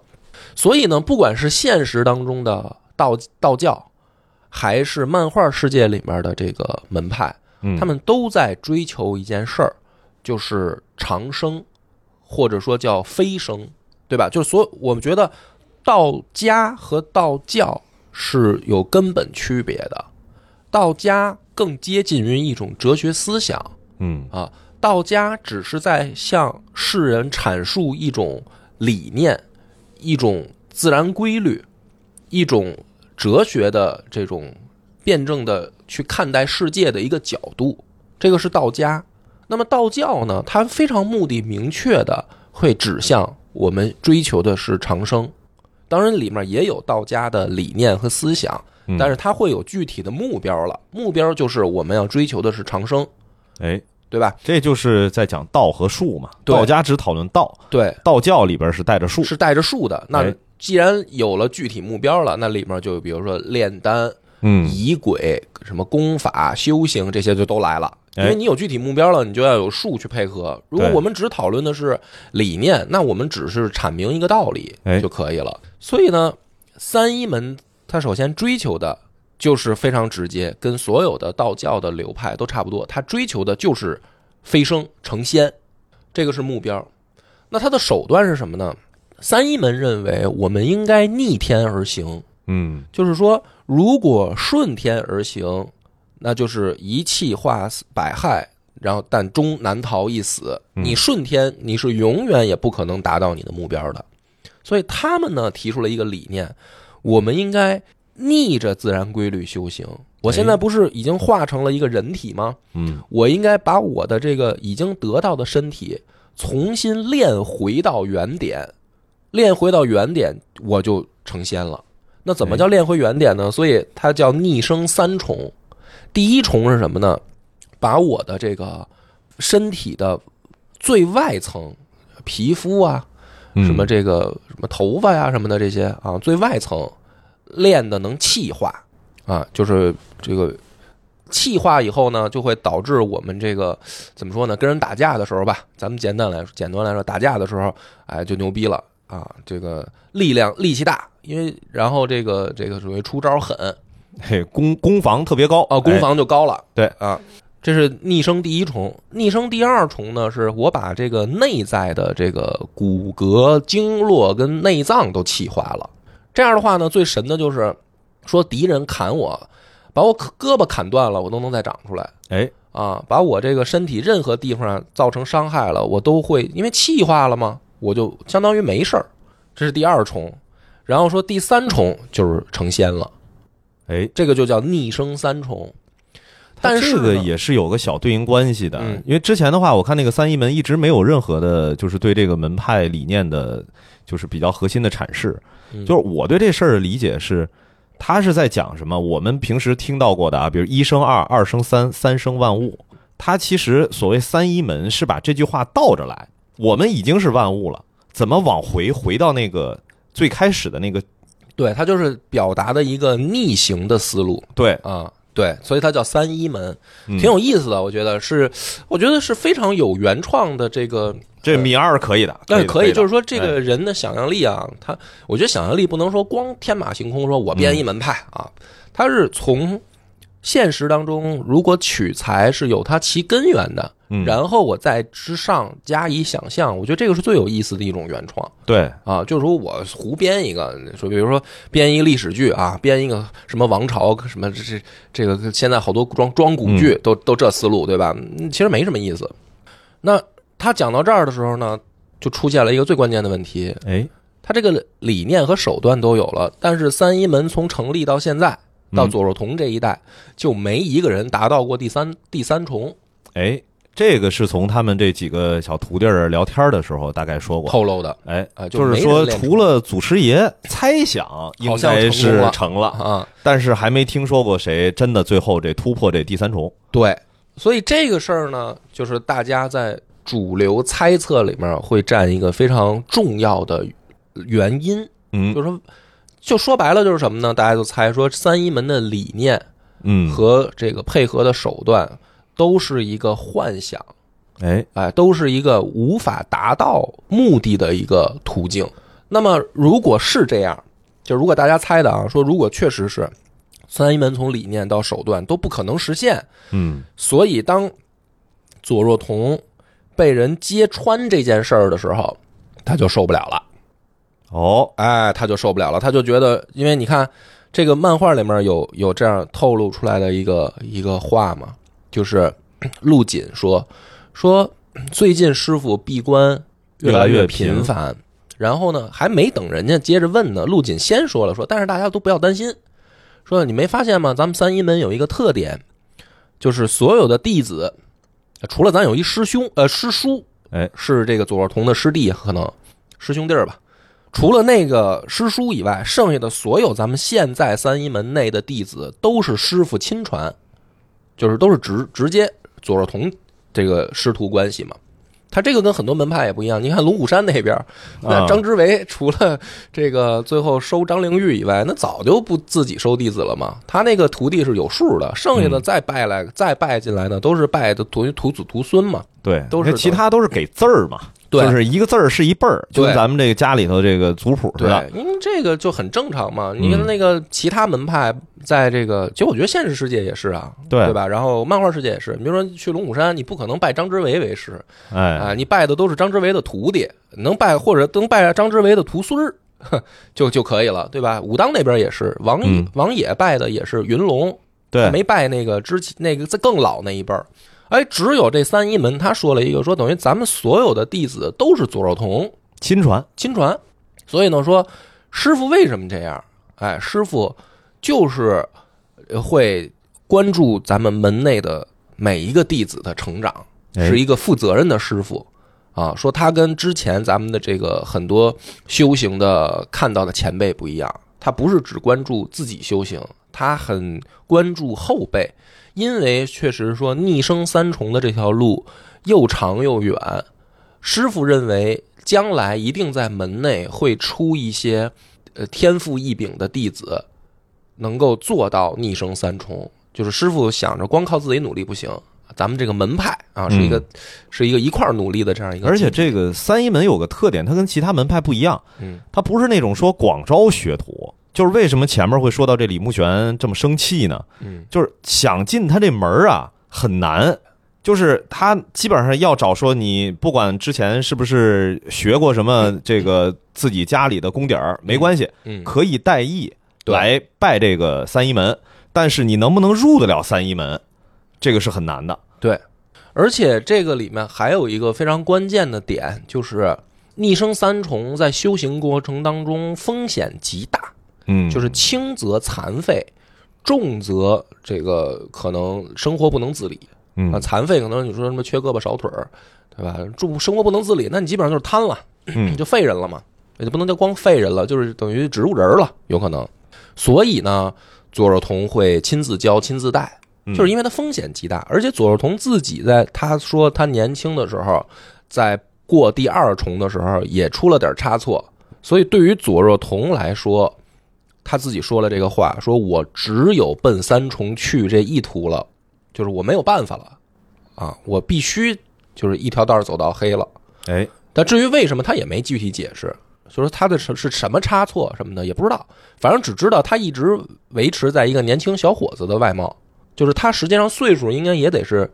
所以呢，不管是现实当中的道道教，还是漫画世界里面的这个门派，嗯，他们都在追求一件事儿，就是长生，或者说叫飞升。对吧？就是所我们觉得道家和道教是有根本区别的，道家更接近于一种哲学思想嗯啊，道家只是在向世人阐述一种理念、一种自然规律、一种哲学的这种辩证的去看待世界的一个角度，这个是道家。那么道教呢，它非常目的明确的会指向我们追求的是长生，当然里面也有道家的理念和思想，嗯但是它会有具体的目标了，目标就是我们要追求的是长生，哎，对吧？这就是在讲道和术嘛。道家只讨论道，对，道教里边是带着术。是带着术的。那哎既然有了具体目标了，那里面就比如说炼丹、嗯，仪轨、什么功法、修行这些就都来了。因哎为你有具体目标了，你就要有术去配合。如果我们只讨论的是理念，那我们只是阐明一个道理哎就可以了。所以呢，三一门它首先追求的就是非常直接，跟所有的道教的流派都差不多。它追求的就是飞升成仙，这个是目标。那它的手段是什么呢？三一门认为我们应该逆天而行，嗯就是说，如果顺天而行，那就是一气化百害，然后但终难逃一死。嗯你顺天，你是永远也不可能达到你的目标的。所以他们呢提出了一个理念，我们应该逆着自然规律修行。我现在不是已经化成了一个人体吗？嗯我应该把我的这个已经得到的身体重新练回到原点，练回到原点，我就成仙了。那怎么叫练回原点呢？所以它叫逆生三重。第一重是什么呢？把我的这个身体的最外层，皮肤啊，嗯什么这个什么头发呀什么的这些啊，最外层练的能气化啊，就是这个气化以后呢，就会导致我们这个怎么说呢？跟人打架的时候吧，咱们简单来说，简单来说，打架的时候，哎，就牛逼了啊，这个力量力气大，因为然后这个这个属于出招狠嘿，攻攻防特别高啊，攻哎防就高了。对啊，这是逆生第一重，逆生第二重呢，是我把这个内在的这个骨骼、经络跟内脏都气化了。这样的话呢，最神的就是说敌人砍我，把我胳膊砍断了，我都能再长出来哎，啊！把我这个身体任何地方造成伤害了，我都会因为气化了嘛，我就相当于没事儿。这是第二重，然后说第三重就是成仙了，哎，这个就叫逆生三重。但是呢这个也是有个小对应关系的，嗯因为之前的话，我看那个三一门一直没有任何的，就是对这个门派理念的，就是比较核心的阐释。嗯就是我对这事儿的理解是，他是在讲什么？我们平时听到过的啊，比如一生二，二生三，三生万物。他其实所谓三一门是把这句话倒着来，我们已经是万物了，怎么往回回到那个最开始的那个？对，它就是表达的一个逆行的思路对，啊，对，所以它叫三一门，嗯挺有意思的。我觉得是，我觉得是非常有原创的这个。这米二可以的，但是，可以，就是说这哎个人的想象力啊，他，我觉得想象力不能说光天马行空，说我编一门派啊，他是从现实当中，如果取材是有它其根源的，嗯然后我在之上加以想象，我觉得这个是最有意思的一种原创。对，啊，就是说我胡编一个，说比如说编一个历史剧啊，编一个什么王朝什么这这这个现在好多装装古剧都都这思路对吧？嗯其实没什么意思。那他讲到这儿的时候呢，就出现了一个最关键的问题，哎，他这个理念和手段都有了，但是三一门从成立到现在到嗯左若彤这一代，就没一个人达到过第三第三重。哎，这个是从他们这几个小徒弟儿聊天的时候大概说过。透露的。哎啊，就是说，除了祖师爷猜想应好像该是成了，啊，但是还没听说过谁真的最后这突破这第三重。对，所以这个事儿呢，就是大家在主流猜测里面会占一个非常重要的原因，嗯。就是说，就说白了就是什么呢？大家就猜说三一门的理念嗯，和这个配合的手段都是一个幻想，哎，哎，都是一个无法达到目的的一个途径。那么，如果是这样，就如果大家猜的啊，说如果确实是三一门从理念到手段都不可能实现，嗯所以当左若彤被人揭穿这件事儿的时候，他就受不了了。哦，哎，他就受不了了，他就觉得，因为你看这个漫画里面有有这样透露出来的一个一个话嘛，就是 (coughs) 陆锦说说最近师傅闭关越来越频繁，然后呢还没等人家接着问呢，陆锦先说了说，但是大家都不要担心，说你没发现吗？咱们三一门有一个特点，就是所有的弟子，除了咱有一师兄呃师叔，哎，是这个左若彤的师弟，可能师兄弟儿吧。除了那个师叔以外，剩下的所有咱们现在三一门内的弟子都是师傅亲传，就是都是直直接左若彤这个师徒关系嘛。他这个跟很多门派也不一样。你看龙虎山那边，那啊张之维除了这个最后收张灵玉以外，那早就不自己收弟子了嘛。他那个徒弟是有数的，剩下的嗯再拜来、再拜进来的都是拜的徒徒子徒孙嘛。对，都是其他都是给字儿嘛，对就是一个字儿是一辈儿，就跟咱们这个家里头这个族谱似的。对，因为这个就很正常嘛。你看嗯那个其他门派，在这个，其实我觉得现实世界也是啊，对对吧？然后漫画世界也是，你比如说去龙虎山，你不可能拜张之维为师哎，啊，你拜的都是张之维的徒弟，能拜或者能拜张之维的徒孙儿。呵 (laughs) 就就可以了，对吧？武当那边也是，王、嗯王野拜的也是云龙，对，没拜那个之前那个更老那一辈儿。哎，只有这三一门，他说了一个，说等于咱们所有的弟子都是左若彤，亲传，亲传。所以呢，说师傅为什么这样？哎，师傅就是呃会关注咱们门内的每一个弟子的成长，哎是一个负责任的师傅啊。说他跟之前咱们的这个很多修行的看到的前辈不一样，他不是只关注自己修行，他很关注后辈，因为确实说逆生三重的这条路又长又远，师傅认为将来一定在门内会出一些呃天赋异禀的弟子，能够做到逆生三重。就是师傅想着光靠自己努力不行，咱们这个门派啊是一个、是一个一块儿努力的这样一个，而且这个三一门有个特点，它跟其他门派不一样，嗯它不是那种说广招学徒。就是为什么前面会说到这李慕玄这么生气呢？嗯就是想进他这门儿啊很难，就是他基本上要找说你不管之前是不是学过什么这个自己家里的功底儿没关系，嗯可以代义对来拜这个三一门，但是你能不能入得了三一门，这个是很难的。对，而且这个里面还有一个非常关键的点，就是逆生三重在修行过程当中风险极大。嗯就是轻则残废，重则这个可能生活不能自理嗯啊。残废可能你说什么缺胳膊少腿儿，对吧？住生活不能自理，那你基本上就是瘫了，嗯就废人了嘛。也就不能叫光废人了，就是等于植物人了，有可能。所以呢，左若彤会亲自教、亲自带，嗯就是因为他风险极大，而且左若彤自己在他说他年轻的时候，在过第二重的时候也出了点差错，所以对于左若彤来说，他自己说了这个话，说我只有奔三重去这一途了，就是我没有办法了啊，我必须就是一条道走到黑了。哎，但至于为什么，他也没具体解释，就是他的是是什么差错什么的也不知道，反正只知道他一直维持在一个年轻小伙子的外貌，就是他实际上岁数应该也得是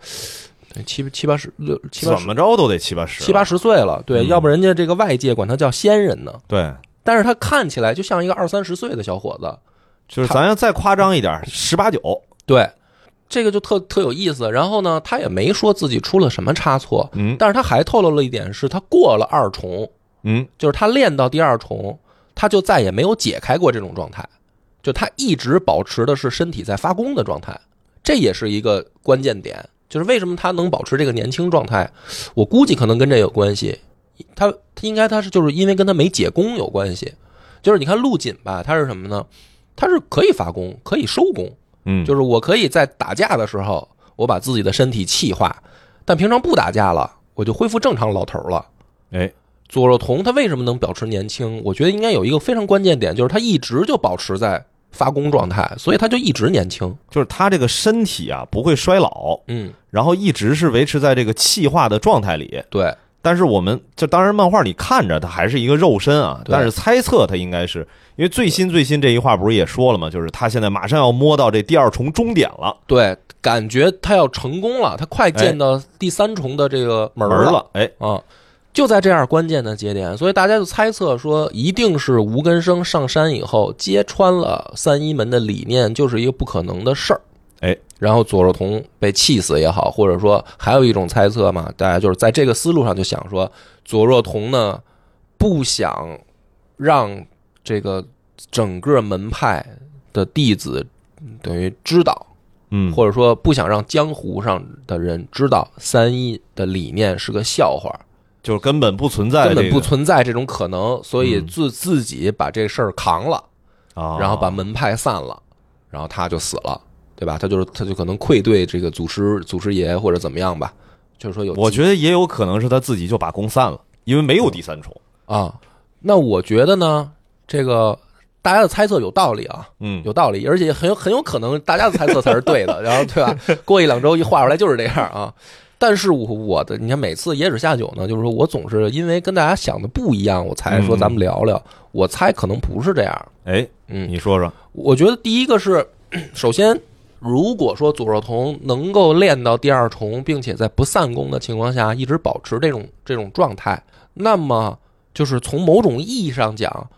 七七八十六七八怎十么着都得七八十，七八十岁了，对，嗯。要不人家这个外界管他叫仙人呢，对，但是他看起来就像一个二三十岁的小伙子，就是咱要再夸张一点，十八九，对，这个就特特有意思。然后呢，他也没说自己出了什么差错，嗯。但是他还透露了一点，是他过了二重，嗯，就是他练到第二重，他就再也没有解开过这种状态，就他一直保持的是身体在发功的状态，这也是一个关键点。就是为什么他能保持这个年轻状态，我估计可能跟这有关系。他他应该他是就是因为跟他没解功有关系。就是你看陆锦吧，他是什么呢？他是可以发功，可以收功，嗯，就是我可以在打架的时候，我把自己的身体气化，但平常不打架了，我就恢复正常老头了。哎，左若彤他为什么能保持年轻？我觉得应该有一个非常关键点，就是他一直就保持在发功状态，所以他就一直年轻。就是他这个身体啊不会衰老，嗯，然后一直是维持在这个气化的状态里。对，但是我们这当然漫画里看着他还是一个肉身啊，但是猜测他应该是因为最新最新这一话不是也说了吗？就是他现在马上要摸到这第二重终点了，对，感觉他要成功了，他快见到第三重的这个门儿了哎，啊。就在这样关键的节点，所以大家就猜测说，一定是吴根生上山以后揭穿了三一门的理念，就是一个不可能的事儿。哎，然后左若彤被气死也好，或者说还有一种猜测嘛，大家就是在这个思路上就想说，左若彤呢不想让这个整个门派的弟子等于知道，嗯，或者说不想让江湖上的人知道三一的理念是个笑话。就是根本不存在、根本不存存在这种可能，所以嗯。自自己把这事儿扛了，啊，然后把门派散了，然后他就死了，对吧？他就是他就可能愧对这个祖师祖师爷或者怎么样吧，就是说有我觉得也有可能是他自己就把功散了，因为没有第三重。啊，那我觉得呢，这个大家的猜测有道理啊，嗯，有道理，而且很有很有可能大家的猜测才是对的，(laughs) 然后对吧？过一两周一画出来就是这样啊。但是我我的你看每次野史下酒呢，就是说我总是因为跟大家想的不一样，我才说嗯咱们聊聊。我猜可能不是这样，哎，嗯，你说说，我觉得第一个是，首先，如果说左若彤能够练到第二重，并且在不散功的情况下一直保持这种这种状态，那么就是从某种意义上讲，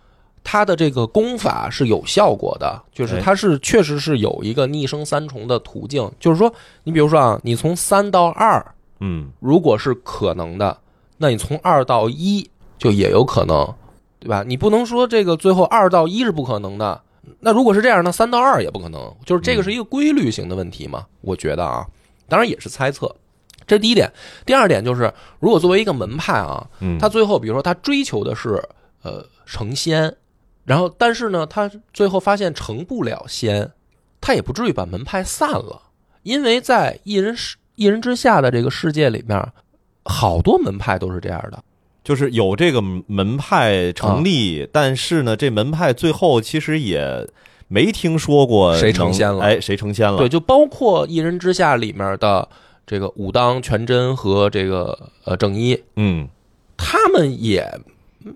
他的这个功法是有效果的，就是哎他是确实是有一个逆升三重的途径。就是说，你比如说啊，你从三到二，嗯，如果是可能的，那你从二到一就也有可能，对吧？你不能说这个最后二到一是不可能的。那如果是这样，那三到二也不可能，就是这个是一个规律型的问题嘛？我觉得啊，当然也是猜测。这是第一点，第二点就是，如果作为一个门派啊，嗯，他最后比如说他追求的是呃成仙，然后但是呢，他最后发现成不了仙，他也不至于把门派散了，因为在一人世一人之下的这个世界里面，好多门派都是这样的。就是有这个门派成啊立，但是呢，这门派最后其实也没听说过谁成仙了哎，谁成仙了？对，就包括一人之下里面的这个武当、全真和这个呃正一，嗯，他们也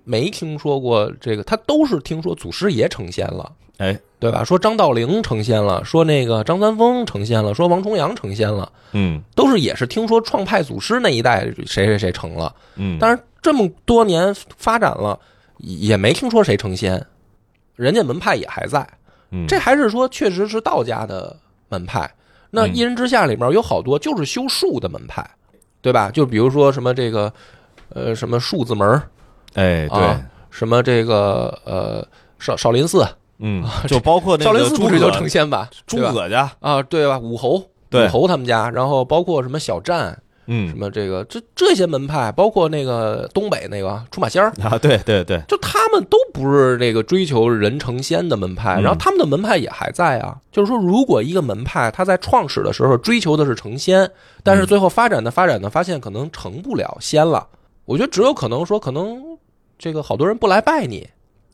没听说过这个，他都是听说祖师爷成仙了。哎，对吧？说张道陵成仙了，说那个张三丰成仙了，说王重阳成仙了，嗯都是也是听说创派祖师那一代谁谁谁成了，嗯，但是这么多年发展了，也没听说谁成仙，人家门派也还在，嗯这还是说确实是道家的门派。那嗯一人之下里面有好多就是修术的门派，对吧？就比如说什么这个，呃，什么数字门儿哎，对，啊，什么这个呃少少林寺，嗯，(laughs) 就包括那少林寺不是就葛成仙吧？诸葛家，啊，对吧？武侯，对。武侯他们家，然后包括什么小站，什嗯么这个这这些门派，包括那个东北那个出马仙儿，(laughs) 啊，对对对，就他们都不是那个追求人成仙的门派，嗯。然后他们的门派也还在啊。就是说，如果一个门派他在创始的时候追求的是成仙，但是最后发展的发展的发现可能成不了仙了，我觉得只有可能说可能这个好多人不来拜你，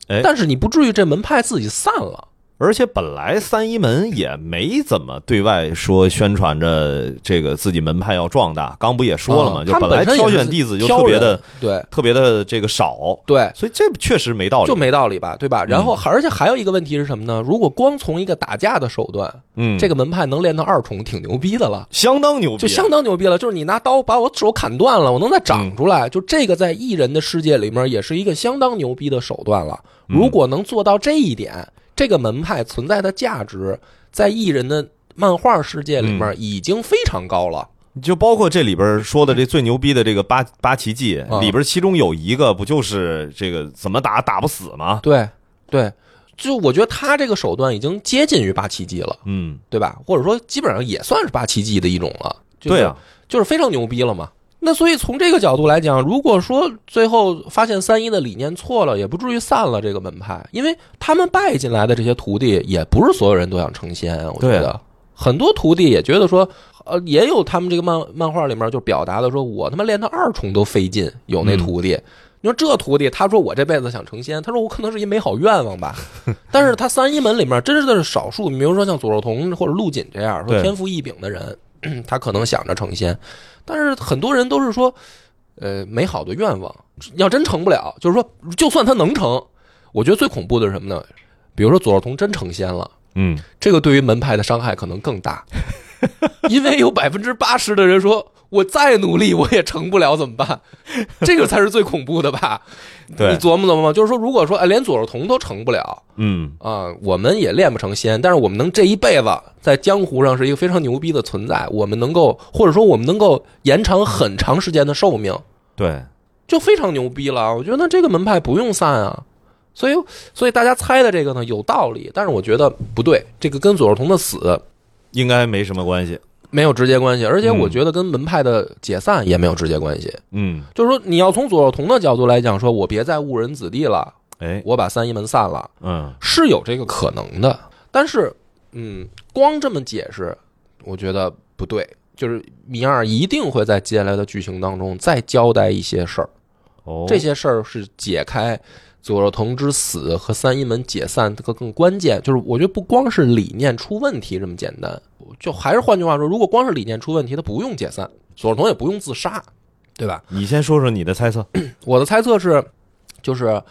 哎但是你不至于这门派自己散了。而且本来三一门也没怎么对外说宣传着这个自己门派要壮大，刚不也说了吗？就本来挑选弟子就特别的对特别的这个少，对，所以这确实没道理。就没道理吧，对吧？然后而且还有一个问题是什么呢？如果光从一个打架的手段，嗯，这个门派能练到二重，挺牛逼的了。相当牛逼，就相当牛逼了，就是你拿刀把我手砍断了，我能再长出来，就这个在艺人的世界里面也是一个相当牛逼的手段了。嗯如果能做到这一点，这个门派存在的价值，在艺人的漫画世界里嗯面已经非常高了。就包括这里边说的这最牛逼的这个八八奇迹啊里边，其中有一个不就是这个怎么打打不死吗？对对，就我觉得他这个手段已经接近于八奇迹了，嗯，对吧？或者说基本上也算是八奇迹的一种了。对啊，就是非常牛逼了嘛。那所以从这个角度来讲，如果说最后发现三一的理念错了，也不至于散了这个门派，因为他们拜进来的这些徒弟，也不是所有人都想成仙。我觉得很多徒弟也觉得说，呃，也有他们这个漫漫画里面就表达的说，我他妈练到二重都费劲，有那徒弟。你说这徒弟，他说我这辈子想成仙，他说我可能是一美好愿望吧，(laughs) 但是他三一门里面真的是少数，你比如说像左若彤或者陆锦这样说天赋异禀的人，(clears throat) 他可能想着成仙，但是很多人都是说，呃，美好的愿望，要真成不了，就是说，就算他能成，我觉得最恐怖的是什么呢？比如说左若彤真成仙了，嗯，这个对于门派的伤害可能更大，(laughs) 因为有百分之八十的人说，我再努力我也成不了怎么办？这个才是最恐怖的吧？对你琢磨琢磨，就是说，如果说哎连左若彤都成不了嗯啊，我们也练不成仙，但是我们能这一辈子在江湖上是一个非常牛逼的存在，我们能够或者说我们能够延长很长时间的寿命，对，就非常牛逼了。我觉得这个门派不用散啊。所以，所以大家猜的这个呢有道理，但是我觉得不对，这个跟左若彤的死应该没什么关系。没有直接关系，而且嗯我觉得跟门派的解散也没有直接关系。嗯，就是说，你要从左右同的角度来讲，说我别再误人子弟了，哎，我把三一门散了，嗯是有这个可能的。但是，嗯，光这么解释，我觉得不对。就是米二一定会在接下来的剧情当中再交代一些事儿，哦，这些事儿是解开左若童之死和三一门解散这个更关键。就是我觉得不光是理念出问题这么简单，就还是换句话说，如果光是理念出问题，他不用解散，左若童也不用自杀，对吧？你先说说你的猜测。(clears throat) 我的猜测是，就是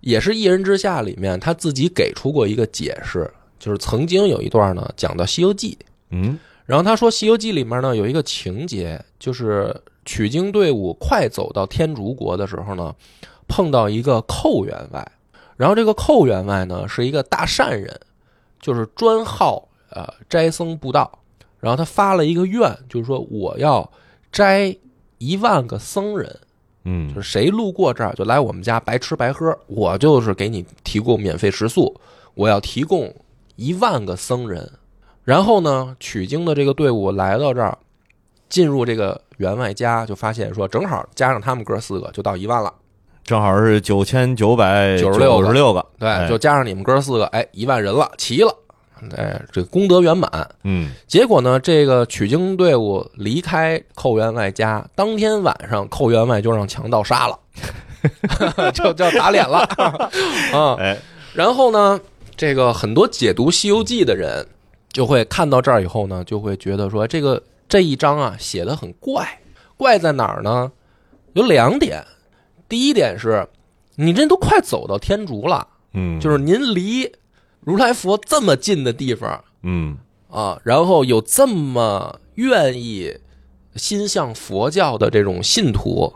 也是《一人之下》里面他自己给出过一个解释，就是曾经有一段呢讲到《西游记》，嗯然后他说《西游记》里面呢有一个情节，就是取经队伍快走到天竺国的时候呢，碰到一个寇员外，然后这个寇员外呢是一个大善人，就是专好呃斋僧布道，然后他发了一个愿，就是说我要摘一万个僧人。嗯就是谁路过这儿就来我们家白吃白喝，我就是给你提供免费食宿，我要提供一万个僧人。然后呢，取经的这个队伍来到这儿，进入这个员外家，就发现说正好加上他们哥四个就到一万了，正好是九千九百96个十六个。对，哎就加上你们哥四个，哎，一万人了，齐了，哎，这功德圆满。嗯结果呢，这个取经队伍离开寇员外家，当天晚上寇员外就让强盗杀了，(laughs) 就就打脸了 (laughs) 啊。哎然后呢，这个很多解读《西游记》的人就会看到这儿以后呢，就会觉得说这个这一章啊写的很怪，怪在哪儿呢？有两点，第一点是，你这都快走到天竺了，嗯，就是您离如来佛这么近的地方。嗯啊，然后有这么愿意心向佛教的这种信徒，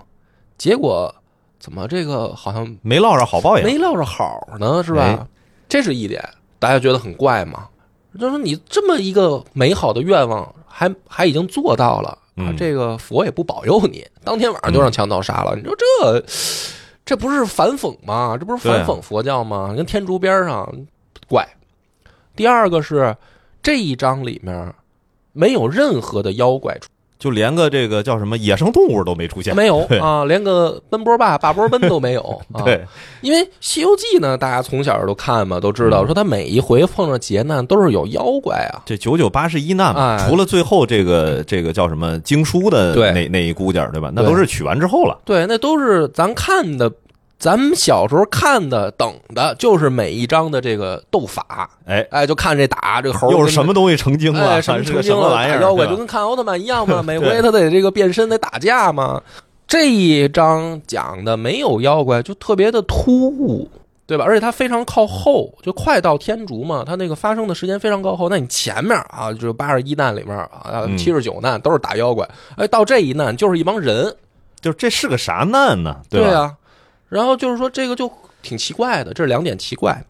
结果怎么这个好像没落着好报应。没落着好呢，是吧？哎这是一点，大家觉得很怪嘛？就是说你这么一个美好的愿望，还还已经做到了啊，嗯这个佛也不保佑你，当天晚上就让强盗杀了，你说这这不是反讽吗？这不是反讽佛教吗？跟天竺边上怪。第二个是这一章里面没有任何的妖怪出就连个这个叫什么野生动物都没出现。没有 (laughs) 啊，连个奔波霸、霸波奔都没有 (laughs) 啊。对，因为《西游记》呢，大家从小都看嘛，都知道嗯说他每一回碰上劫难都是有妖怪啊。这九九八十一难嘛，哎除了最后这个这个叫什么经书的对那那一股劲儿，对吧？那都是取完之后了。对，那都是咱看的，咱们小时候看的，等的就是每一章的这个斗法。哎，哎，就看这打这个猴又是什么东西成精了？哎，什么成精了，玩意儿？妖怪就跟看奥特曼一样嘛，每回 (laughs) 他得这个变身得打架嘛。这一章讲的没有妖怪，就特别的突兀，对吧？而且它非常靠后，就快到天竺嘛，它那个发生的时间非常靠后。那你前面啊，就是八十一难里面啊，嗯七十九难都是打妖怪，哎，到这一难就是一帮人，就是这是个啥难呢？吧？对啊，然后就是说这个就挺奇怪的，这是两点奇怪。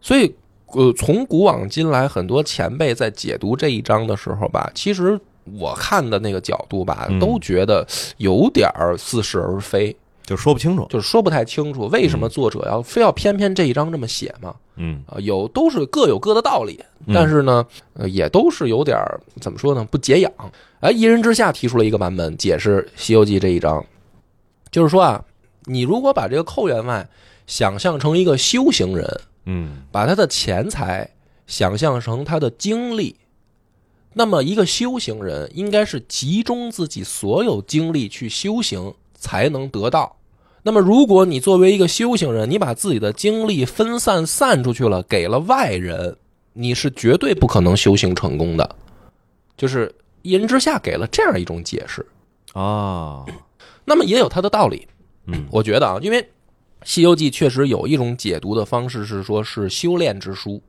所以，呃，从古往今来，很多前辈在解读这一章的时候吧，其实我看的那个角度吧，嗯都觉得有点儿似是而非，就说不清楚。就是说不太清楚为什么作者要非要偏偏这一章这么写嘛？嗯啊，有都是各有各的道理，嗯但是呢，呃，也都是有点怎么说呢？不解痒。哎，一人之下提出了一个版本解释《西游记》这一章，就是说啊，你如果把这个寇员外想象成一个修行人，嗯把他的钱财想象成他的精力，那么一个修行人应该是集中自己所有精力去修行才能得到。那么，如果你作为一个修行人，你把自己的精力分散散出去了，给了外人，你是绝对不可能修行成功的。就是一人之下给了这样一种解释，啊，那么也有他的道理。嗯。我觉得啊，因为《西游记》确实有一种解读的方式是说是修炼之书。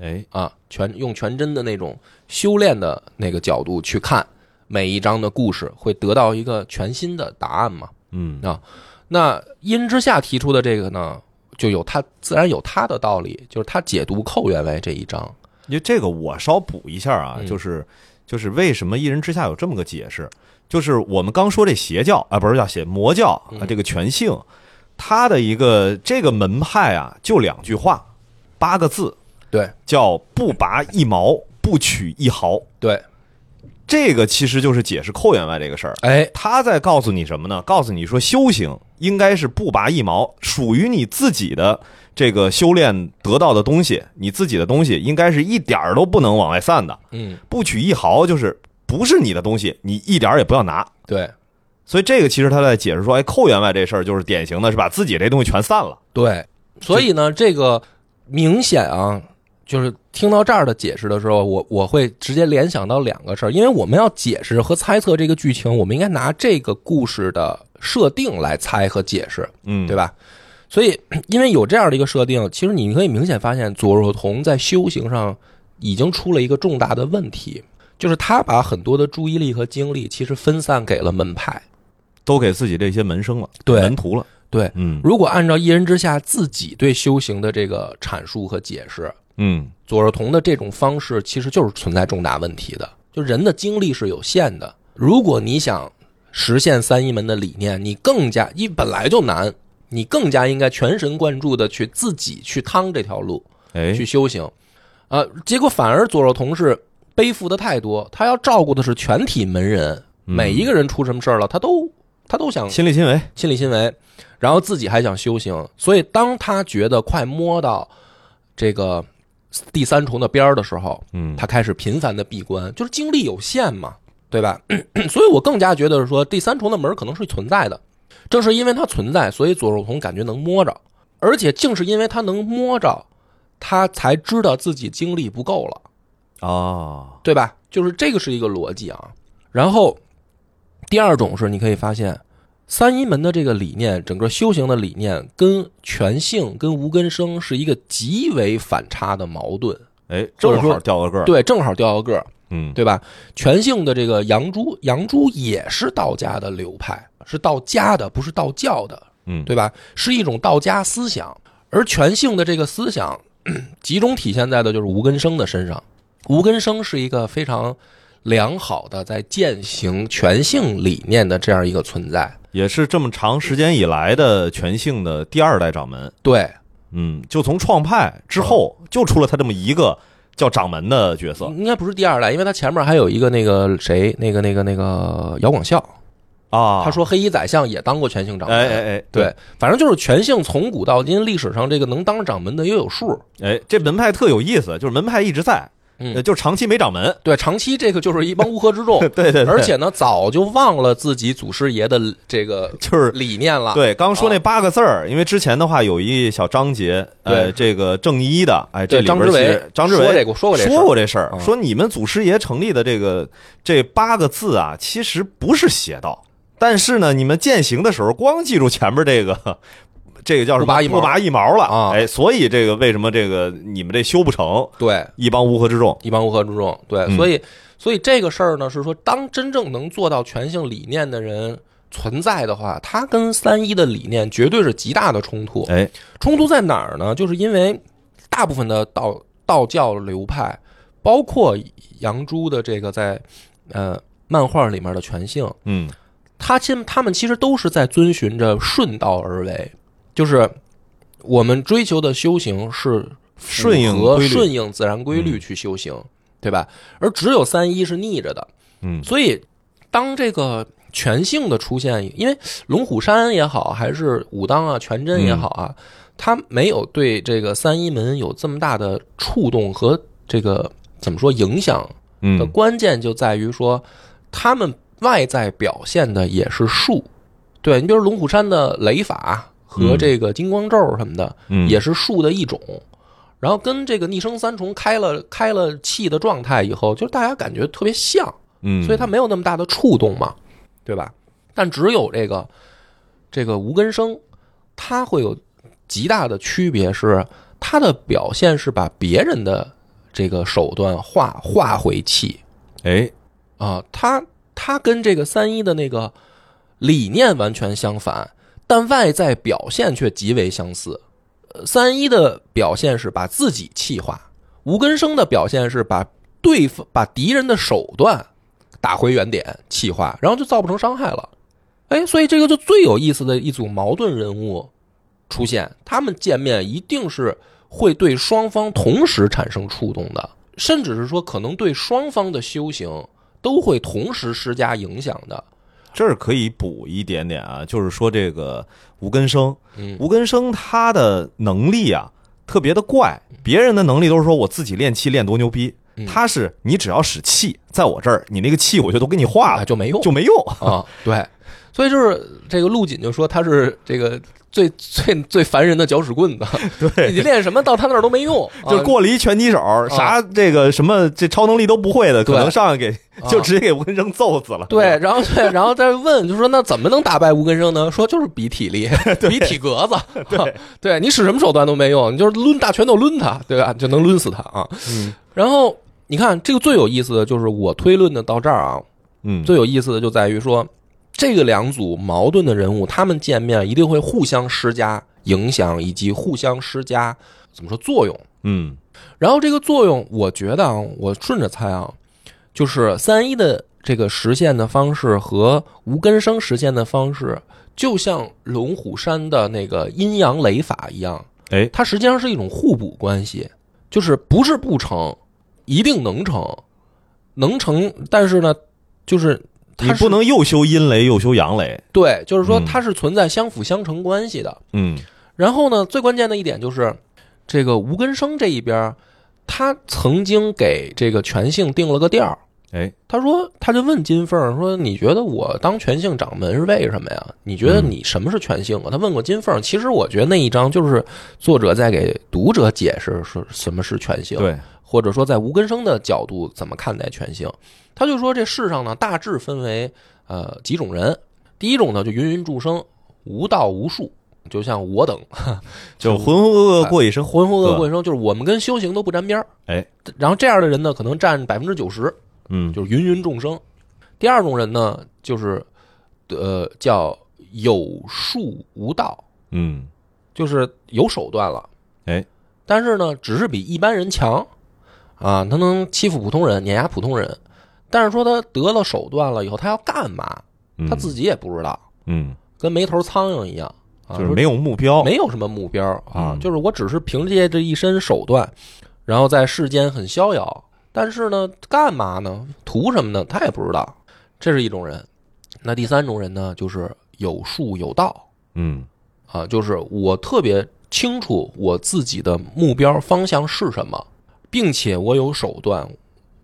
哎，啊，全用全真的那种修炼的那个角度去看，每一章的故事会得到一个全新的答案嘛。嗯。啊那一人之下提出的这个呢，就有他自然有他的道理，就是他解读寇员外这一章。因为这个我稍补一下啊，嗯。就是就是为什么一人之下有这么个解释，就是我们刚说这邪教啊，不是叫邪魔教啊，嗯这个全性，它的一个这个门派啊，就两句话，八个字，对叫不拔一毛，不取一毫。对，这个其实就是解释寇员外这个事儿。哎，他在告诉你什么呢？告诉你说，修行应该是不拔一毛，属于你自己的这个修炼得到的东西，你自己的东西应该是一点儿都不能往外散的，嗯，不取一毫，就是不是你的东西，你一点儿也不要拿。对所以这个其实他在解释说，哎，寇员外这事儿就是典型的是把自己这东西全散了。对，所以呢，这个明显啊，就是听到这儿的解释的时候，我我会直接联想到两个事儿，因为我们要解释和猜测这个剧情，我们应该拿这个故事的设定来猜和解释。嗯，对吧？所以，因为有这样的一个设定，其实你可以明显发现，左若彤在修行上已经出了一个重大的问题，就是他把很多的注意力和精力其实分散给了门派。都给自己这些门生了，对门徒了。对，嗯如果按照一人之下自己对修行的这个阐述和解释，嗯左若彤的这种方式其实就是存在重大问题的。就人的精力是有限的，如果你想实现三一门的理念，你更加一本来就难，你更加应该全神贯注的去自己去趟这条路。哎，去修行，啊，结果反而左若彤是背负的太多，他要照顾的是全体门人，每一个人出什么事儿了，他都他都想亲力亲为。亲力亲为，然后自己还想修行，所以当他觉得快摸到这个第三重的边儿的时候，嗯，他开始频繁的闭关，就是精力有限嘛，对吧？(clears throat) 所以我更加觉得是说第三重的门可能是存在的，正是因为它存在，所以左若彤感觉能摸着，而且正是因为他能摸着，他才知道自己精力不够了，啊，对吧？就是这个是一个逻辑啊。然后第二种是你可以发现。三一门的这个理念，整个修行的理念，跟全性、跟无根生是一个极为反差的矛盾。哎，正好掉个个儿。，对，正好掉个个儿。嗯，对吧？全性的这个杨朱，杨朱也是道家的流派，是道家的，不是道教的，嗯，对吧？是一种道家思想，而全性的这个思想 (clears throat) 集中体现在的就是无根生的身上。吴根生是一个非常良好的在践行全性理念的这样一个存在。也是这么长时间以来的全性的第二代掌门。对，嗯，就从创派之后，就出了他这么一个叫掌门的角色应该不是第二代，因为他前面还有一个那个谁，那个那个那个姚广孝，啊。他，说黑衣宰相也当过全性掌门。哎哎哎，对，反正就是全性从古到今，历史上这个能当掌门的也有数。哎，这门派特有意思，就是门派一直在，嗯呃就长期没掌门。对，长期这个就是一帮乌合之众，(laughs) 对对对，而且呢，早就忘了自己祖师爷的这个就是理念了。对，刚说那啊八个字儿，因为之前的话有一小章节，呃，对这个正一的，哎，这，里边其张之伟张之维说过这事儿说过这事儿，嗯说你们祖师爷成立的这个这八个字啊，其实不是邪道，但是呢，你们践行的时候光记住前面这个。这个叫什么？不拔一毛不拔一毛了啊哎，所以这个为什么这个你们这修不成？对，一帮乌合之众，一帮乌合之众。对，嗯所以所以这个事儿呢，是说当真正能做到全性理念的人存在的话，他跟三一的理念绝对是极大的冲突。哎，冲突在哪儿呢？就是因为大部分的道道教流派，包括杨朱的这个在呃漫画里面的全性，嗯，他其他们其实都是在遵循着顺道而为，就是我们追求的修行是顺应和顺应自然规律去修行，对吧？而只有三一是逆着的，嗯所以当这个全性的出现，因为龙虎山也好，还是武当啊、全真也好啊，它没有对这个三一门有这么大的触动和这个怎么说影响的嗯，关键就在于说，他们外在表现的也是术，对你比如龙虎山的雷法和嗯。这个金光咒什么的，嗯。也是术的一种。然后跟这个逆生三重开了开了气的状态以后，就是大家感觉特别像，嗯，所以它没有那么大的触动嘛，对吧？但只有这个这个无根生，它会有极大的区别，是它的表现是把别人的这个手段化化回气，哎，啊，他他跟这个三一的那个理念完全相反，但外在表现却极为相似。三一的表现是把自己气化，吴根生的表现是把对方把敌人的手段打回原点，气化，然后就造不成伤害了。哎，所以这个就最有意思的一组矛盾人物出现，他们见面一定是会对双方同时产生触动的，甚至是说可能对双方的修行都会同时施加影响的。这儿可以补一点点啊，就是说这个吴根生，嗯吴根生他的能力啊特别的怪，别人的能力都是说我自己练气练多牛逼，嗯他是你只要使气，在我这儿，你那个气我就都给你化啊，了，就没用就没用。啊，对，(laughs) 所以就是这个陆锦就说他是这个最最最烦人的搅屎棍子，(laughs) 对，你练什么到他那儿都没用，(laughs) 就过了一拳击手，啥这个什么这超能力都不会的，可能上来给啊就直接给吴根生揍死了。对，然后对，然后再问，就说那怎么能打败吴根生呢？说就是比体力，(laughs) 比体格子。对，对你使什么手段都没用，你就是抡大拳头抡他，对吧？就能抡死他啊。嗯然后你看，这个最有意思的就是我推论的到这儿啊，嗯，最有意思的就在于说，这个两组矛盾的人物，他们见面一定会互相施加影响，以及互相施加怎么说作用。嗯然后这个作用，我觉得啊，我顺着猜啊，就是三一的这个实现的方式和吴根生实现的方式，就像龙虎山的那个阴阳雷法一样，哎，它实际上是一种互补关系，就是不是不成，一定能成，能成，但是呢，就是你不能又修阴雷又修阳雷。对，就是说嗯它是存在相辅相成关系的。嗯然后呢，最关键的一点就是，这个吴根生这一边儿，他曾经给这个全姓定了个调儿。哎，他说，他就问金凤儿说：“你觉得我当全姓掌门是为什么呀？你觉得你什么是全姓啊？”他问过金凤儿，其实我觉得那一章就是作者在给读者解释是什么是全姓，对，或者说在吴根生的角度怎么看待全性。他就说这世上呢大致分为呃几种人，第一种呢就芸芸众生，无道无术，就像我等 (laughs) 就浑浑噩噩过一生。浑浑噩噩过一生，就是我们跟修行都不沾边儿。哎，然后这样的人呢，可能占百分之九十，嗯就是芸芸众生。第二种人呢，就是呃叫有术无道，嗯就是有手段了，哎，但是呢，只是比一般人强啊，他能欺负普通人，碾压普通人。但是说他得了手段了以后，他要干嘛，嗯他自己也不知道，嗯，跟没头苍蝇一样啊，就是没有目标。没有什么目标啊，嗯就是我只是凭借这一身手段，然后在世间很逍遥。但是呢，干嘛呢？图什么呢？他也不知道。这是一种人。那第三种人呢，就是有术有道嗯啊，就是我特别清楚我自己的目标方向是什么，并且我有手段，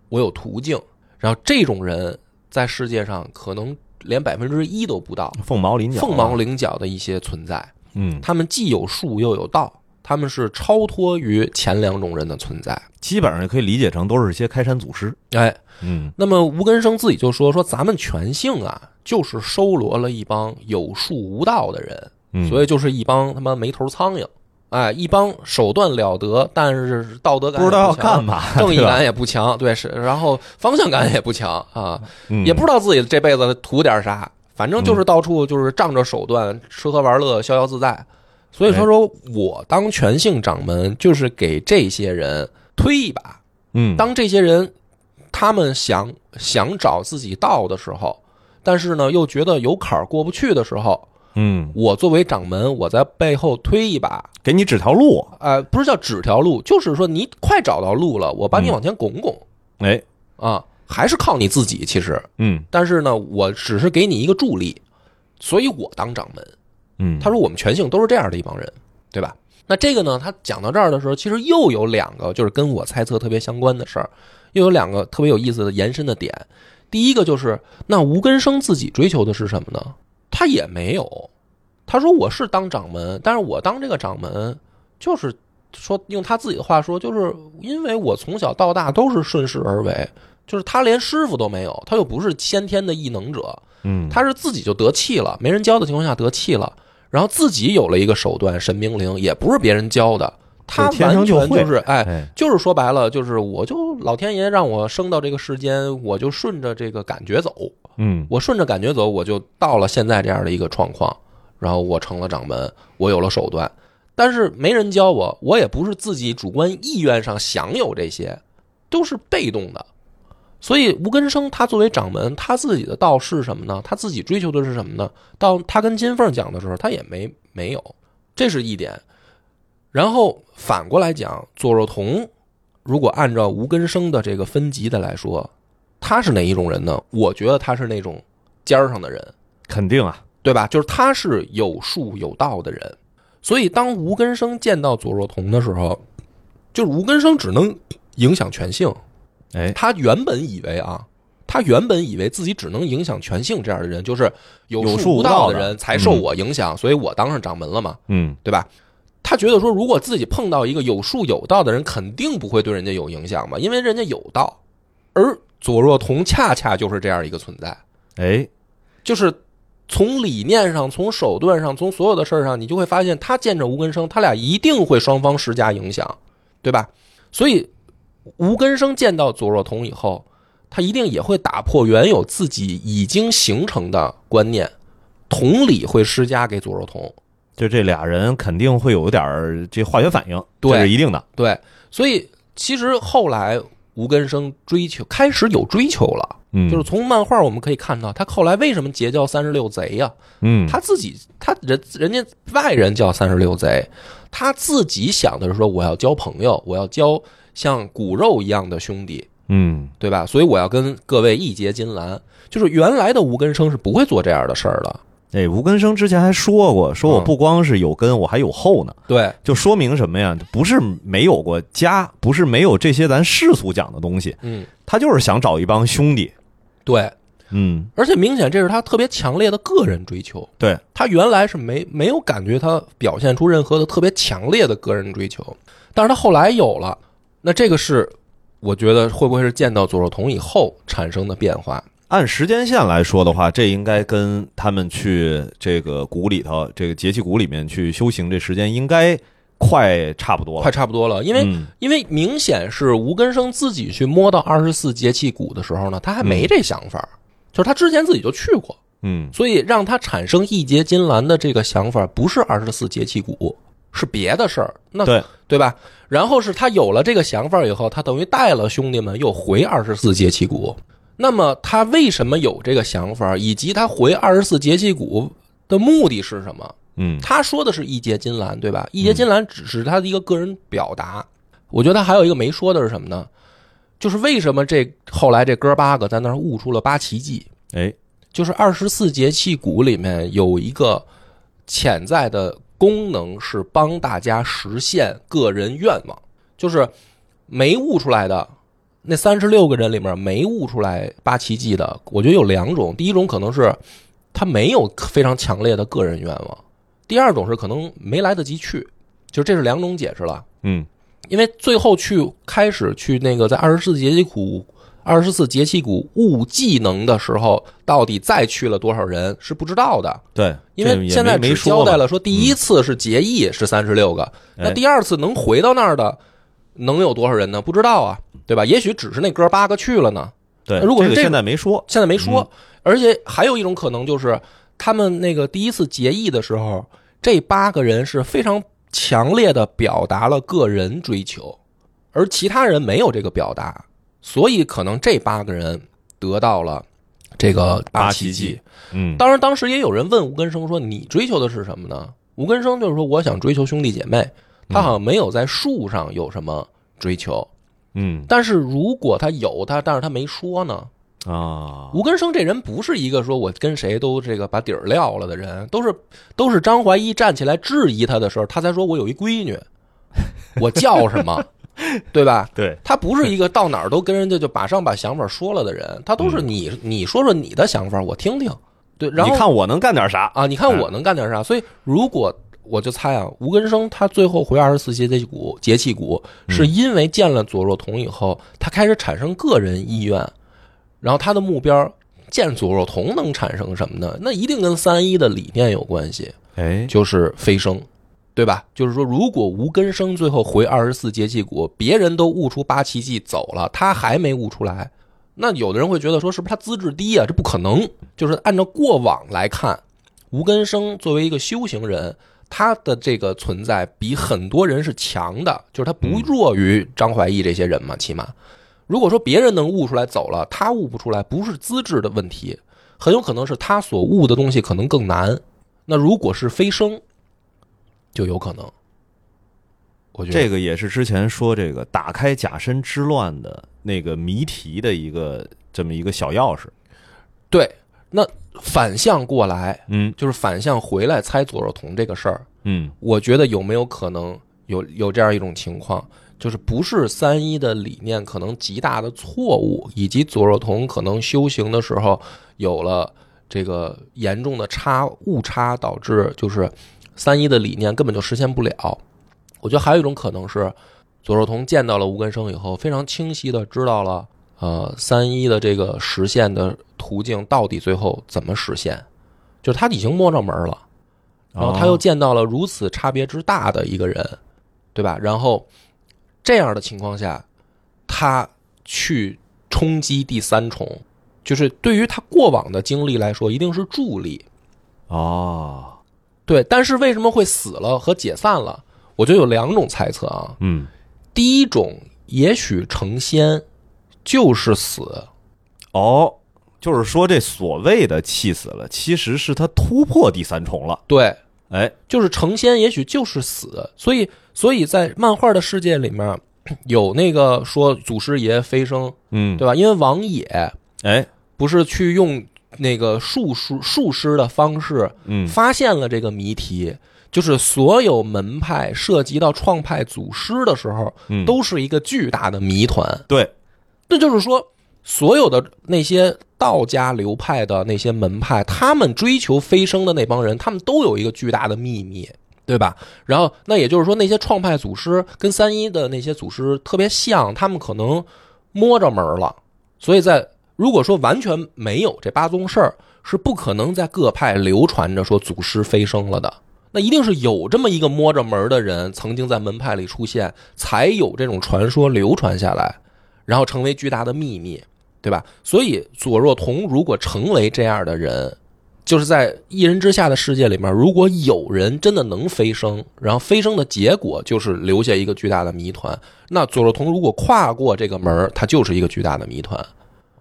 我有途径。然后这种人在世界上可能连百分之一都不到，凤毛麟角。凤毛。麟角的一些存在。嗯，他们既有术又有道，他们是超脱于前两种人的存在。基本上可以理解成都是一些开山祖师。哎，嗯那么吴根生自己就说说咱们全姓啊，就是收罗了一帮有术无道的人，嗯，所以就是一帮他妈没头苍蝇，哎，一帮手段了得，但是道德感不知道要干嘛，(laughs) 正义感也不强，对是，(laughs) 然后方向感也不强啊，嗯。也不知道自己这辈子图点啥，反正就是到处就是仗着手段吃喝玩乐，逍遥自在。所以他说，我当全姓掌门，就是给这些人推一把。嗯，当这些人他们想想找自己道的时候，但是呢又觉得有坎儿过不去的时候，嗯我作为掌门，我在背后推一把。给你指条路。呃，不是叫指条路，就是说你快找到路了，我把你嗯往前拱拱、哎，啊，还是靠你自己。其实，嗯但是呢，我只是给你一个助力，所以我当掌门。嗯，他说我们全性都是这样的一帮人，对吧？那这个呢，他讲到这儿的时候，其实又有两个就是跟我猜测特别相关的事儿，又有两个特别有意思的延伸的点。第一个就是，那吴根生自己追求的是什么呢？他也没有。他说我是当掌门，但是我当这个掌门，就是说用他自己的话说，就是因为我从小到大都是顺势而为，就是他连师傅都没有，他又不是先天的异能者，嗯，他是自己就得气了，没人教的情况下得气了，然后自己有了一个手段神明灵，也不是别人教的，他天完全就是哎，哎，就是说白了，就是我就老天爷让我生到这个世间，我就顺着这个感觉走嗯我顺着感觉走，我就到了现在这样的一个状况，然后我成了掌门，我有了手段，但是没人教我，我也不是自己主观意愿上享有这些，都是被动的。所以吴根生他作为掌门，他自己的道是什么呢？他自己追求的是什么呢？到他跟金凤讲的时候，他也没没有，这是一点。然后反过来讲，左若彤如果按照吴根生的这个分级的来说，他是哪一种人呢？我觉得他是那种尖儿上的人，肯定啊，对吧？就是他是有术有道的人。所以当吴根生见到左若彤的时候，就是吴根生只能影响全性。哎，他原本以为啊，他原本以为自己只能影响全性这样的人，就是有有术无道的道的人才受我影响，所以我当上掌门了嘛，嗯对吧？他觉得说，如果自己碰到一个有术有道的人，肯定不会对人家有影响嘛，因为人家有道。而左若彤恰恰就是这样一个存在，哎，就是从理念上、从手段上、从所有的事儿上，你就会发现，他见着吴根生，他俩一定会双方施加影响，对吧？所以吴根生见到左若彤以后，他一定也会打破原有自己已经形成的观念，同理会施加给左若彤。就这俩人肯定会有点儿这化学反应，对这是一定的。对，所以其实后来吴根生追求开始有追求了，嗯，就是从漫画我们可以看到，他后来为什么结交三十六贼呀、嗯，他自己，他人人家外人叫三十六贼，他自己想的是说我要交朋友，我要交像骨肉一样的兄弟，嗯。对吧？所以我要跟各位义结金兰。就是原来的吴根生是不会做这样的事儿的，哎，吴根生之前还说过，说我嗯不光是有根，我还有后呢。对就说明什么呀？不是没有过家，不是没有这些咱世俗讲的东西，嗯，他就是想找一帮兄弟。对，嗯，而且明显这是他特别强烈的个人追求。对，他原来是没没有感觉他表现出任何的特别强烈的个人追求，但是他后来有了，那这个是我觉得会不会是见到左若彤以后产生的变化？按时间线来说的话，这应该跟他们去这个谷里头，这个节气谷里面去修行，这时间应该快差不多了。快差不多了，因为、嗯因为明显是吴根生自己去摸到二十四节气谷的时候呢，他还没这想法，就是他之前自己就去过，嗯所以让他产生义结金兰的这个想法，不是二十四节气谷，是别的事儿。那对对吧？然后是他有了这个想法以后，他等于带了兄弟们又回二十四节气谷。那么他为什么有这个想法，以及他回二十四节气谷的目的是什么？嗯他说的是义结金兰，对吧？义结金兰只是他的一个个人表达。我觉得他还有一个没说的是什么呢？就是为什么这后来这哥八个在那儿悟出了八奇迹？哎就是二十四节气谷里面有一个潜在的功能是帮大家实现个人愿望，就是没悟出来的那三十六个人里面没悟出来八奇迹的，我觉得有两种，第一种可能是他没有非常强烈的个人愿望，第二种是可能没来得及去，就这是两种解释了。嗯因为最后去开始去那个在二十四节气谷、二十四节气谷悟技能的时候，到底再去了多少人是不知道的，对，因为现在只交代了说第一次是结义是三十六个，那哎第二次能回到那儿的能有多少人呢？不知道啊，对吧？也许只是那哥八个去了呢，对，如果是这现在没说，现在没说。嗯而且还有一种可能就是，他们那个第一次结义的时候，这八个人是非常强烈的表达了个人追求，而其他人没有这个表达，所以可能这八个人得到了这个八奇迹。嗯当然，当时也有人问吴根生说：“你追求的是什么呢？”吴根生就是说：“我想追求兄弟姐妹。”他好像没有在树上有什么追求，嗯但是如果他有他，但是他没说呢。啊，吴根生这人不是一个说我跟谁都这个把底儿撂了的人，都是都是张怀义站起来质疑他的时候，他才说我有一闺女，(laughs) 我叫什么，对吧？对，他不是一个到哪儿都跟人家就马上把想法说了的人，他都是你你说说你的想法，我听听。对，然后你看我能干点啥？啊，你看我能干点啥？所以如果我就猜啊，吴根生他最后回二十四节气谷，节气谷是因为见了左若彤以后，他开始产生个人意愿，然后他的目标见左若彤能产生什么呢？那一定跟三一的理念有关系，哎，就是飞升，对吧？就是说，如果吴根生最后回二十四节气谷，别人都悟出八奇迹走了，他还没悟出来，那有的人会觉得说，是不是他资质低啊？这不可能。就是按照过往来看，吴根生作为一个修行人，他的这个存在比很多人是强的，就是他不弱于张怀义这些人嘛。起码，如果说别人能悟出来走了，他悟不出来，不是资质的问题，很有可能是他所悟的东西可能更难。那如果是飞升，就有可能。我觉得这个也是之前说这个打开假身之乱的那个谜题的一个这么一个小钥匙。对。那反向过来，嗯。就是反向回来猜左若彤这个事儿，嗯。我觉得有没有可能有有这样一种情况，就是不是三一的理念可能极大的错误，以及左若彤可能修行的时候有了这个严重的差误差，导致就是三一的理念根本就实现不了。我觉得还有一种可能是，左若彤见到了吴根生以后，非常清晰的知道了，呃，三一的这个实现的途径到底最后怎么实现，就是他已经摸着门了。然后他又见到了如此差别之大的一个人，对吧？然后这样的情况下，他去冲击第三重，就是对于他过往的经历来说，一定是助力。哦，对，但是为什么会死了和解散了？我觉得有两种猜测啊。嗯第一种，也许成仙就是死，哦，就是说这所谓的气死了，其实是他突破第三重了。对，哎，就是成仙，也许就是死。所以，所以在漫画的世界里面，有那个说祖师爷飞升，嗯，对吧？因为王野哎，不是去用那个术师术师的方式嗯发现了这个谜题，就是所有门派涉及到创派祖师的时候，嗯，都是一个巨大的谜团。对，那就是说，所有的那些道家流派的那些门派，他们追求飞升的那帮人，他们都有一个巨大的秘密，对吧？然后，那也就是说，那些创派祖师跟三一的那些祖师特别像，他们可能摸着门了。所以在如果说完全没有这八宗事儿，是不可能在各派流传着说祖师飞升了的。那一定是有这么一个摸着门的人，曾经在门派里出现，才有这种传说流传下来，然后成为巨大的秘密，对吧？所以左若彤如果成为这样的人，就是在一人之下的世界里面，如果有人真的能飞升，然后飞升的结果就是留下一个巨大的谜团，那左若彤如果跨过这个门，他就是一个巨大的谜团。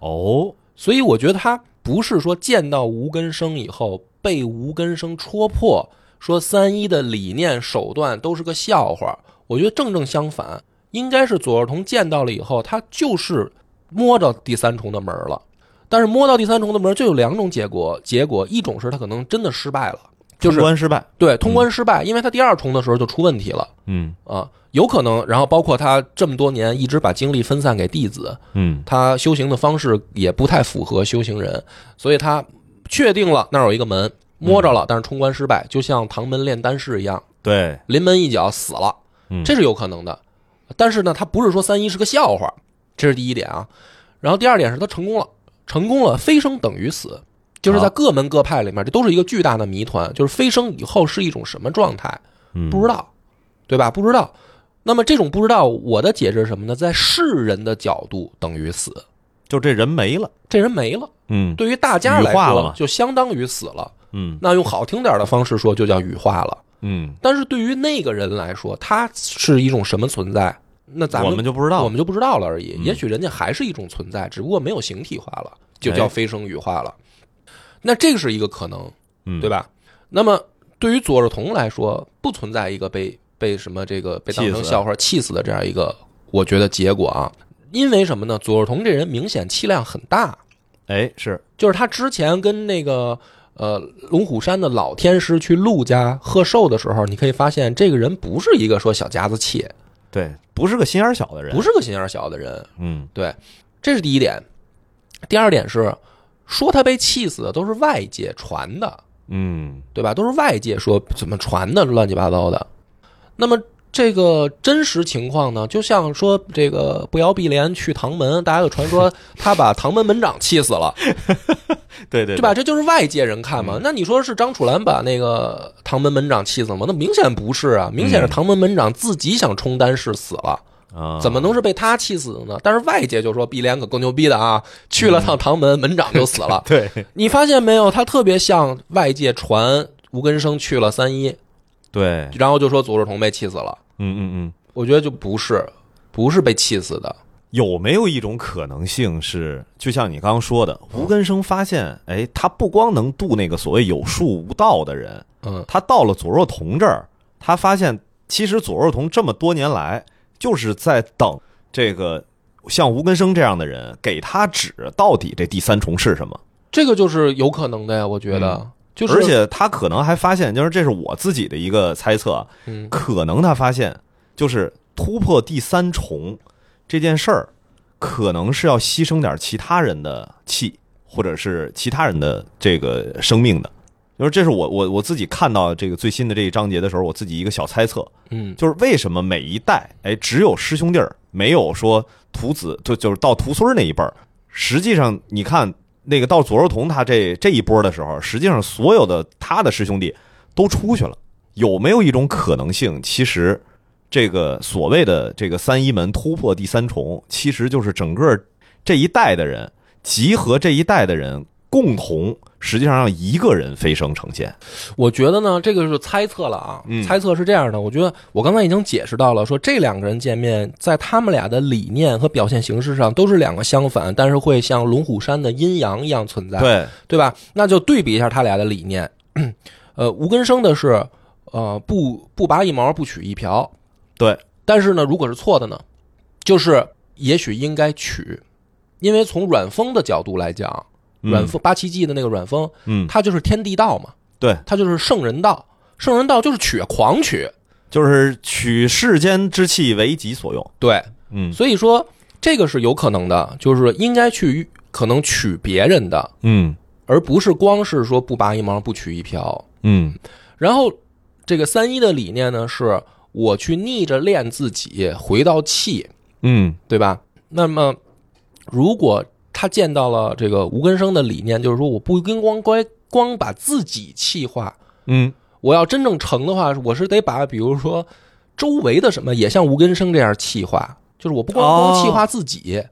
哦，所以我觉得他不是说见到吴根生以后被吴根生戳破，说三一的理念手段都是个笑话。我觉得正正相反，应该是左若彤见到了以后，他就是摸着第三重的门了。但是摸到第三重的门就有两种结果，结果一种是他可能真的失败了，就是通关失败。对通关失败，因为他第二重的时候就出问题了嗯啊，有可能。然后包括他这么多年一直把精力分散给弟子，嗯他修行的方式也不太符合修行人，所以他确定了那儿有一个门，摸着了，但是冲关失败，就像唐门炼丹师一样，对，临门一脚死了，嗯这是有可能的。但是呢，他不是说三一是个笑话，这是第一点啊。然后第二点是他成功了，成功了，飞升等于死，就是在各门各派里面，这都是一个巨大的谜团，就是飞升以后是一种什么状态，嗯不知道，对吧？不知道。那么这种不知道，我的解释是什么呢？在世人的角度等于死，就这人没了。这人没了。嗯对于大家来说，就相当于死了。嗯那用好听点的方式说，就叫羽化了。嗯，但是对于那个人来说，他是一种什么存在？那咱们我们就不知道。我们就不知道了而已。嗯也许人家还是一种存在，只不过没有形体化了，就哎叫飞升羽化了。那这个是一个可能，嗯对吧？那么对于左若彤来说，不存在一个被被什么这个被当成笑话气死的这样一个，我觉得结果啊。因为什么呢？左若彤这人明显气量很大，哎是就是他之前跟那个呃龙虎山的老天师去陆家贺寿的时候，你可以发现这个人不是一个说小家子气，对，不是个心眼小的人。不是个心眼小的人。嗯对，这是第一点。第二点是说他被气死的都是外界传的，嗯对吧？都是外界说怎么传的乱七八糟的。那么这个真实情况呢，就像说这个不摇碧莲去唐门，大家有传说 (laughs) 他把唐门门长气死了。(laughs) 对对对吧？？这就是外界人看嘛。那你说是张楚岚把那个唐门门长气死了吗？那明显不是啊，明显是唐门门长自己想冲单是死了，啊，怎么能是被他气死的呢？但是外界就说碧莲可够牛逼的啊，去了趟唐门，门长就死了。(laughs) 对你发现没有？他特别像外界传吴根生去了三一，对，然后就说左志同被气死了。嗯嗯嗯，我觉得就不是，不是被气死的。有没有一种可能性是，就像你刚刚说的，吴根生发现，哎，他不光能渡那个所谓有术无道的人，嗯，他到了左若彤这儿，他发现其实左若彤这么多年来就是在等这个像吴根生这样的人给他指到底这第三重是什么。这个就是有可能的呀，我觉得。就是，而且他可能还发现，就是这是我自己的一个猜测，嗯，可能他发现就是突破第三重这件事儿，可能是要牺牲点其他人的气，或者是其他人的这个生命的。就是这是我我我自己看到这个最新的这一章节的时候，我自己一个小猜测，嗯，就是为什么每一代哎只有师兄弟儿，没有说徒子，就就是到徒孙儿那一辈儿。实际上你看那个到左若彤他这这一波的时候，实际上所有的他的师兄弟都出去了。有没有一种可能性，其实这个所谓的这个三一门突破第三重，其实就是整个这一代的人集合这一代的人共同，实际上让一个人飞升成仙。我觉得呢，这个是猜测了啊。嗯猜测是这样的，我觉得我刚才已经解释到了，说这两个人见面，在他们俩的理念和表现形式上都是两个相反，但是会像龙虎山的阴阳一样存在，对，对吧？那就对比一下他俩的理念。呃，吴根生的是，呃，不不拔一毛，不取一瓢。对，但是呢，如果是错的呢，就是也许应该取，因为从阮峰的角度来讲，嗯阮风八奇迹的那个阮风，嗯，他就是天地道嘛，对，他就是圣人道，圣人道就是取，狂取。就是取世间之气为己所用。对，嗯。所以说这个是有可能的，就是应该去可能取别人的，嗯。而不是光是说不拔一毛不取一瓢。嗯。然后这个三一的理念呢，是我去逆着练自己，回到气，嗯。对吧？那么如果他见到了这个吴根生的理念，就是说我不跟光光光把自己气化，嗯我要真正成的话，我是得把比如说周围的什么也像吴根生这样气化，就是我不光哦光气化自己，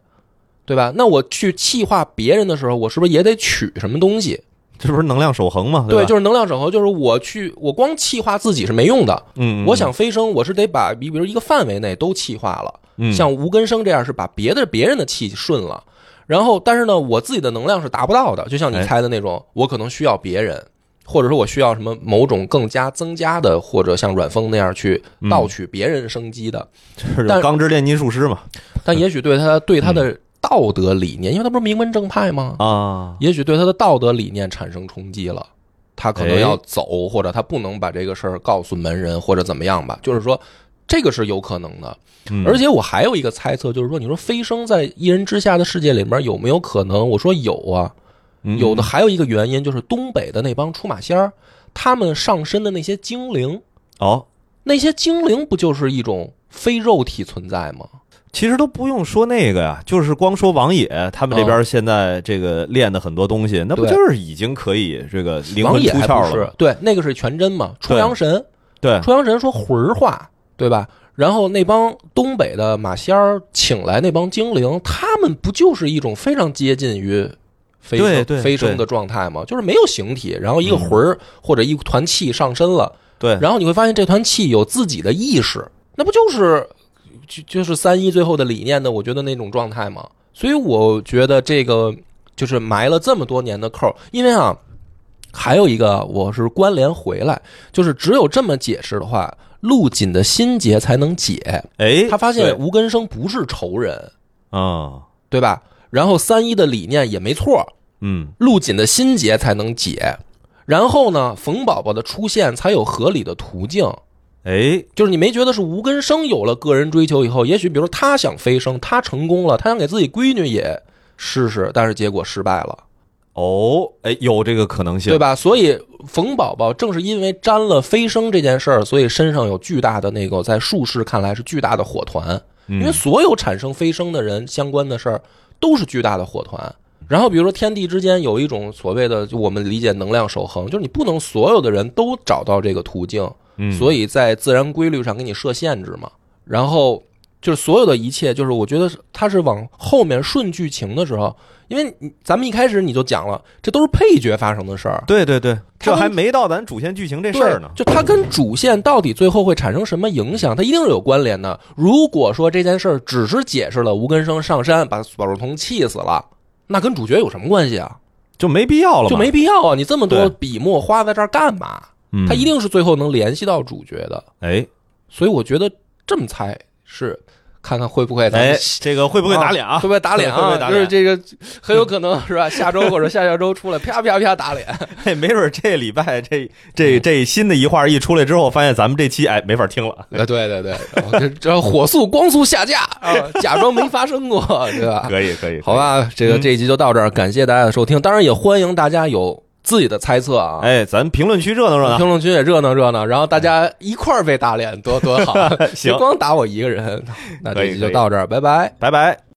对吧？那我去气化别人的时候，我是不是也得取什么东西？这不是能量守恒吗？对，吧？就是能量守恒，就是我去我光气化自己是没用的，嗯，我想飞升，我是得把比比如一个范围内都气化了。嗯像吴根生这样是把别的别人的气顺了，然后但是呢，我自己的能量是达不到的，就像你哎猜的那种，我可能需要别人，或者说我需要什么某种更加增加的，或者像阮峰那样去盗取别人生机的，这但是钢之炼金术师嘛？但也许对他对他的道德理念，因为他不是名门正派吗？啊，也许对他的道德理念产生冲击了，他可能哎要走，或者他不能把这个事儿告诉门人，或者怎么样吧。就是说，这个是有可能的。嗯。而且我还有一个猜测，就是说，你说飞升在一人之下的世界里面有没有可能？我说有啊，嗯。有的还有一个原因就是东北的那帮出马仙儿，他们上身的那些精灵，哦，那些精灵不就是一种非肉体存在吗？其实都不用说那个呀，就是光说王野他们这哦边现在这个练的很多东西，那不就是已经可以这个灵魂出窍了对，那个是全真嘛，出阳神。对，出阳神说魂儿化，对吧？然后那帮东北的马仙儿请来那帮精灵，他们不就是一种非常接近于飞飞升的状态吗？就是没有形体，然后一个魂儿或者一团气上身了，对，然后你会发现这团气有自己的意识，那不就是就就是三一最后的理念的？我觉得那种状态吗。所以我觉得这个就是埋了这么多年的扣儿，因为啊，还有一个我是关联回来，就是只有这么解释的话，陆锦的心结才能解。哎，他发现对吴根生不是仇人，啊，对吧？然后三一的理念也没错，嗯，陆锦的心结才能解。然后呢，冯宝宝的出现才有合理的途径。哎，就是你没觉得是吴根生有了个人追求以后，也许比如说他想飞升，他成功了，他想给自己闺女也试试，但是结果失败了，哦，哎，有这个可能性，对？吧？所以冯宝宝正是因为沾了飞升这件事儿，所以身上有巨大的那个在术士看来是巨大的火团，因因为所有产生飞升的人相关的事儿都是巨大的火团。然后比如说天地之间有一种所谓的，就我们理解能量守恒，就是你不能所有的人都找到这个途径，嗯，所以在自然规律上给你设限制嘛。然后就是所有的一切，就是我觉得是它是往后面顺剧情的时候，因为你咱们一开始你就讲了，这都是配角发生的事儿，对对对，这还没到咱主线剧情这事儿呢。就它跟主线到底最后会产生什么影响，它一定是有关联的。如果说这件事儿只是解释了吴根生上山把宝若彤气死了，那跟主角有什么关系啊？就没必要了，就没必要啊！你这么多笔墨花在这儿干嘛？嗯，它一定是最后能联系到主角的。哎所以我觉得这么猜是看看会不会哎，这个会不会打脸啊？会不会打脸啊？(laughs) 会不会打脸？就是这个很有可能是吧？下周或者下下周出来啪啪啪打脸，(laughs) 嘿，没准这礼拜这这这新的一话一出来之后，发现咱们这期哎没法听了。呃，对对对，这这火速光速下架 (laughs) 啊，假装没发生过，对吧？可以可以，好吧，这个嗯这一集就到这儿，感谢大家的收听，当然也欢迎大家有自己的猜测啊。哎，咱评论区热闹热闹。评论区也热闹热闹，然后大家一块儿被打脸，多多好，(laughs) 行别光打我一个人。那这集可以可以就到这儿，拜拜。拜拜。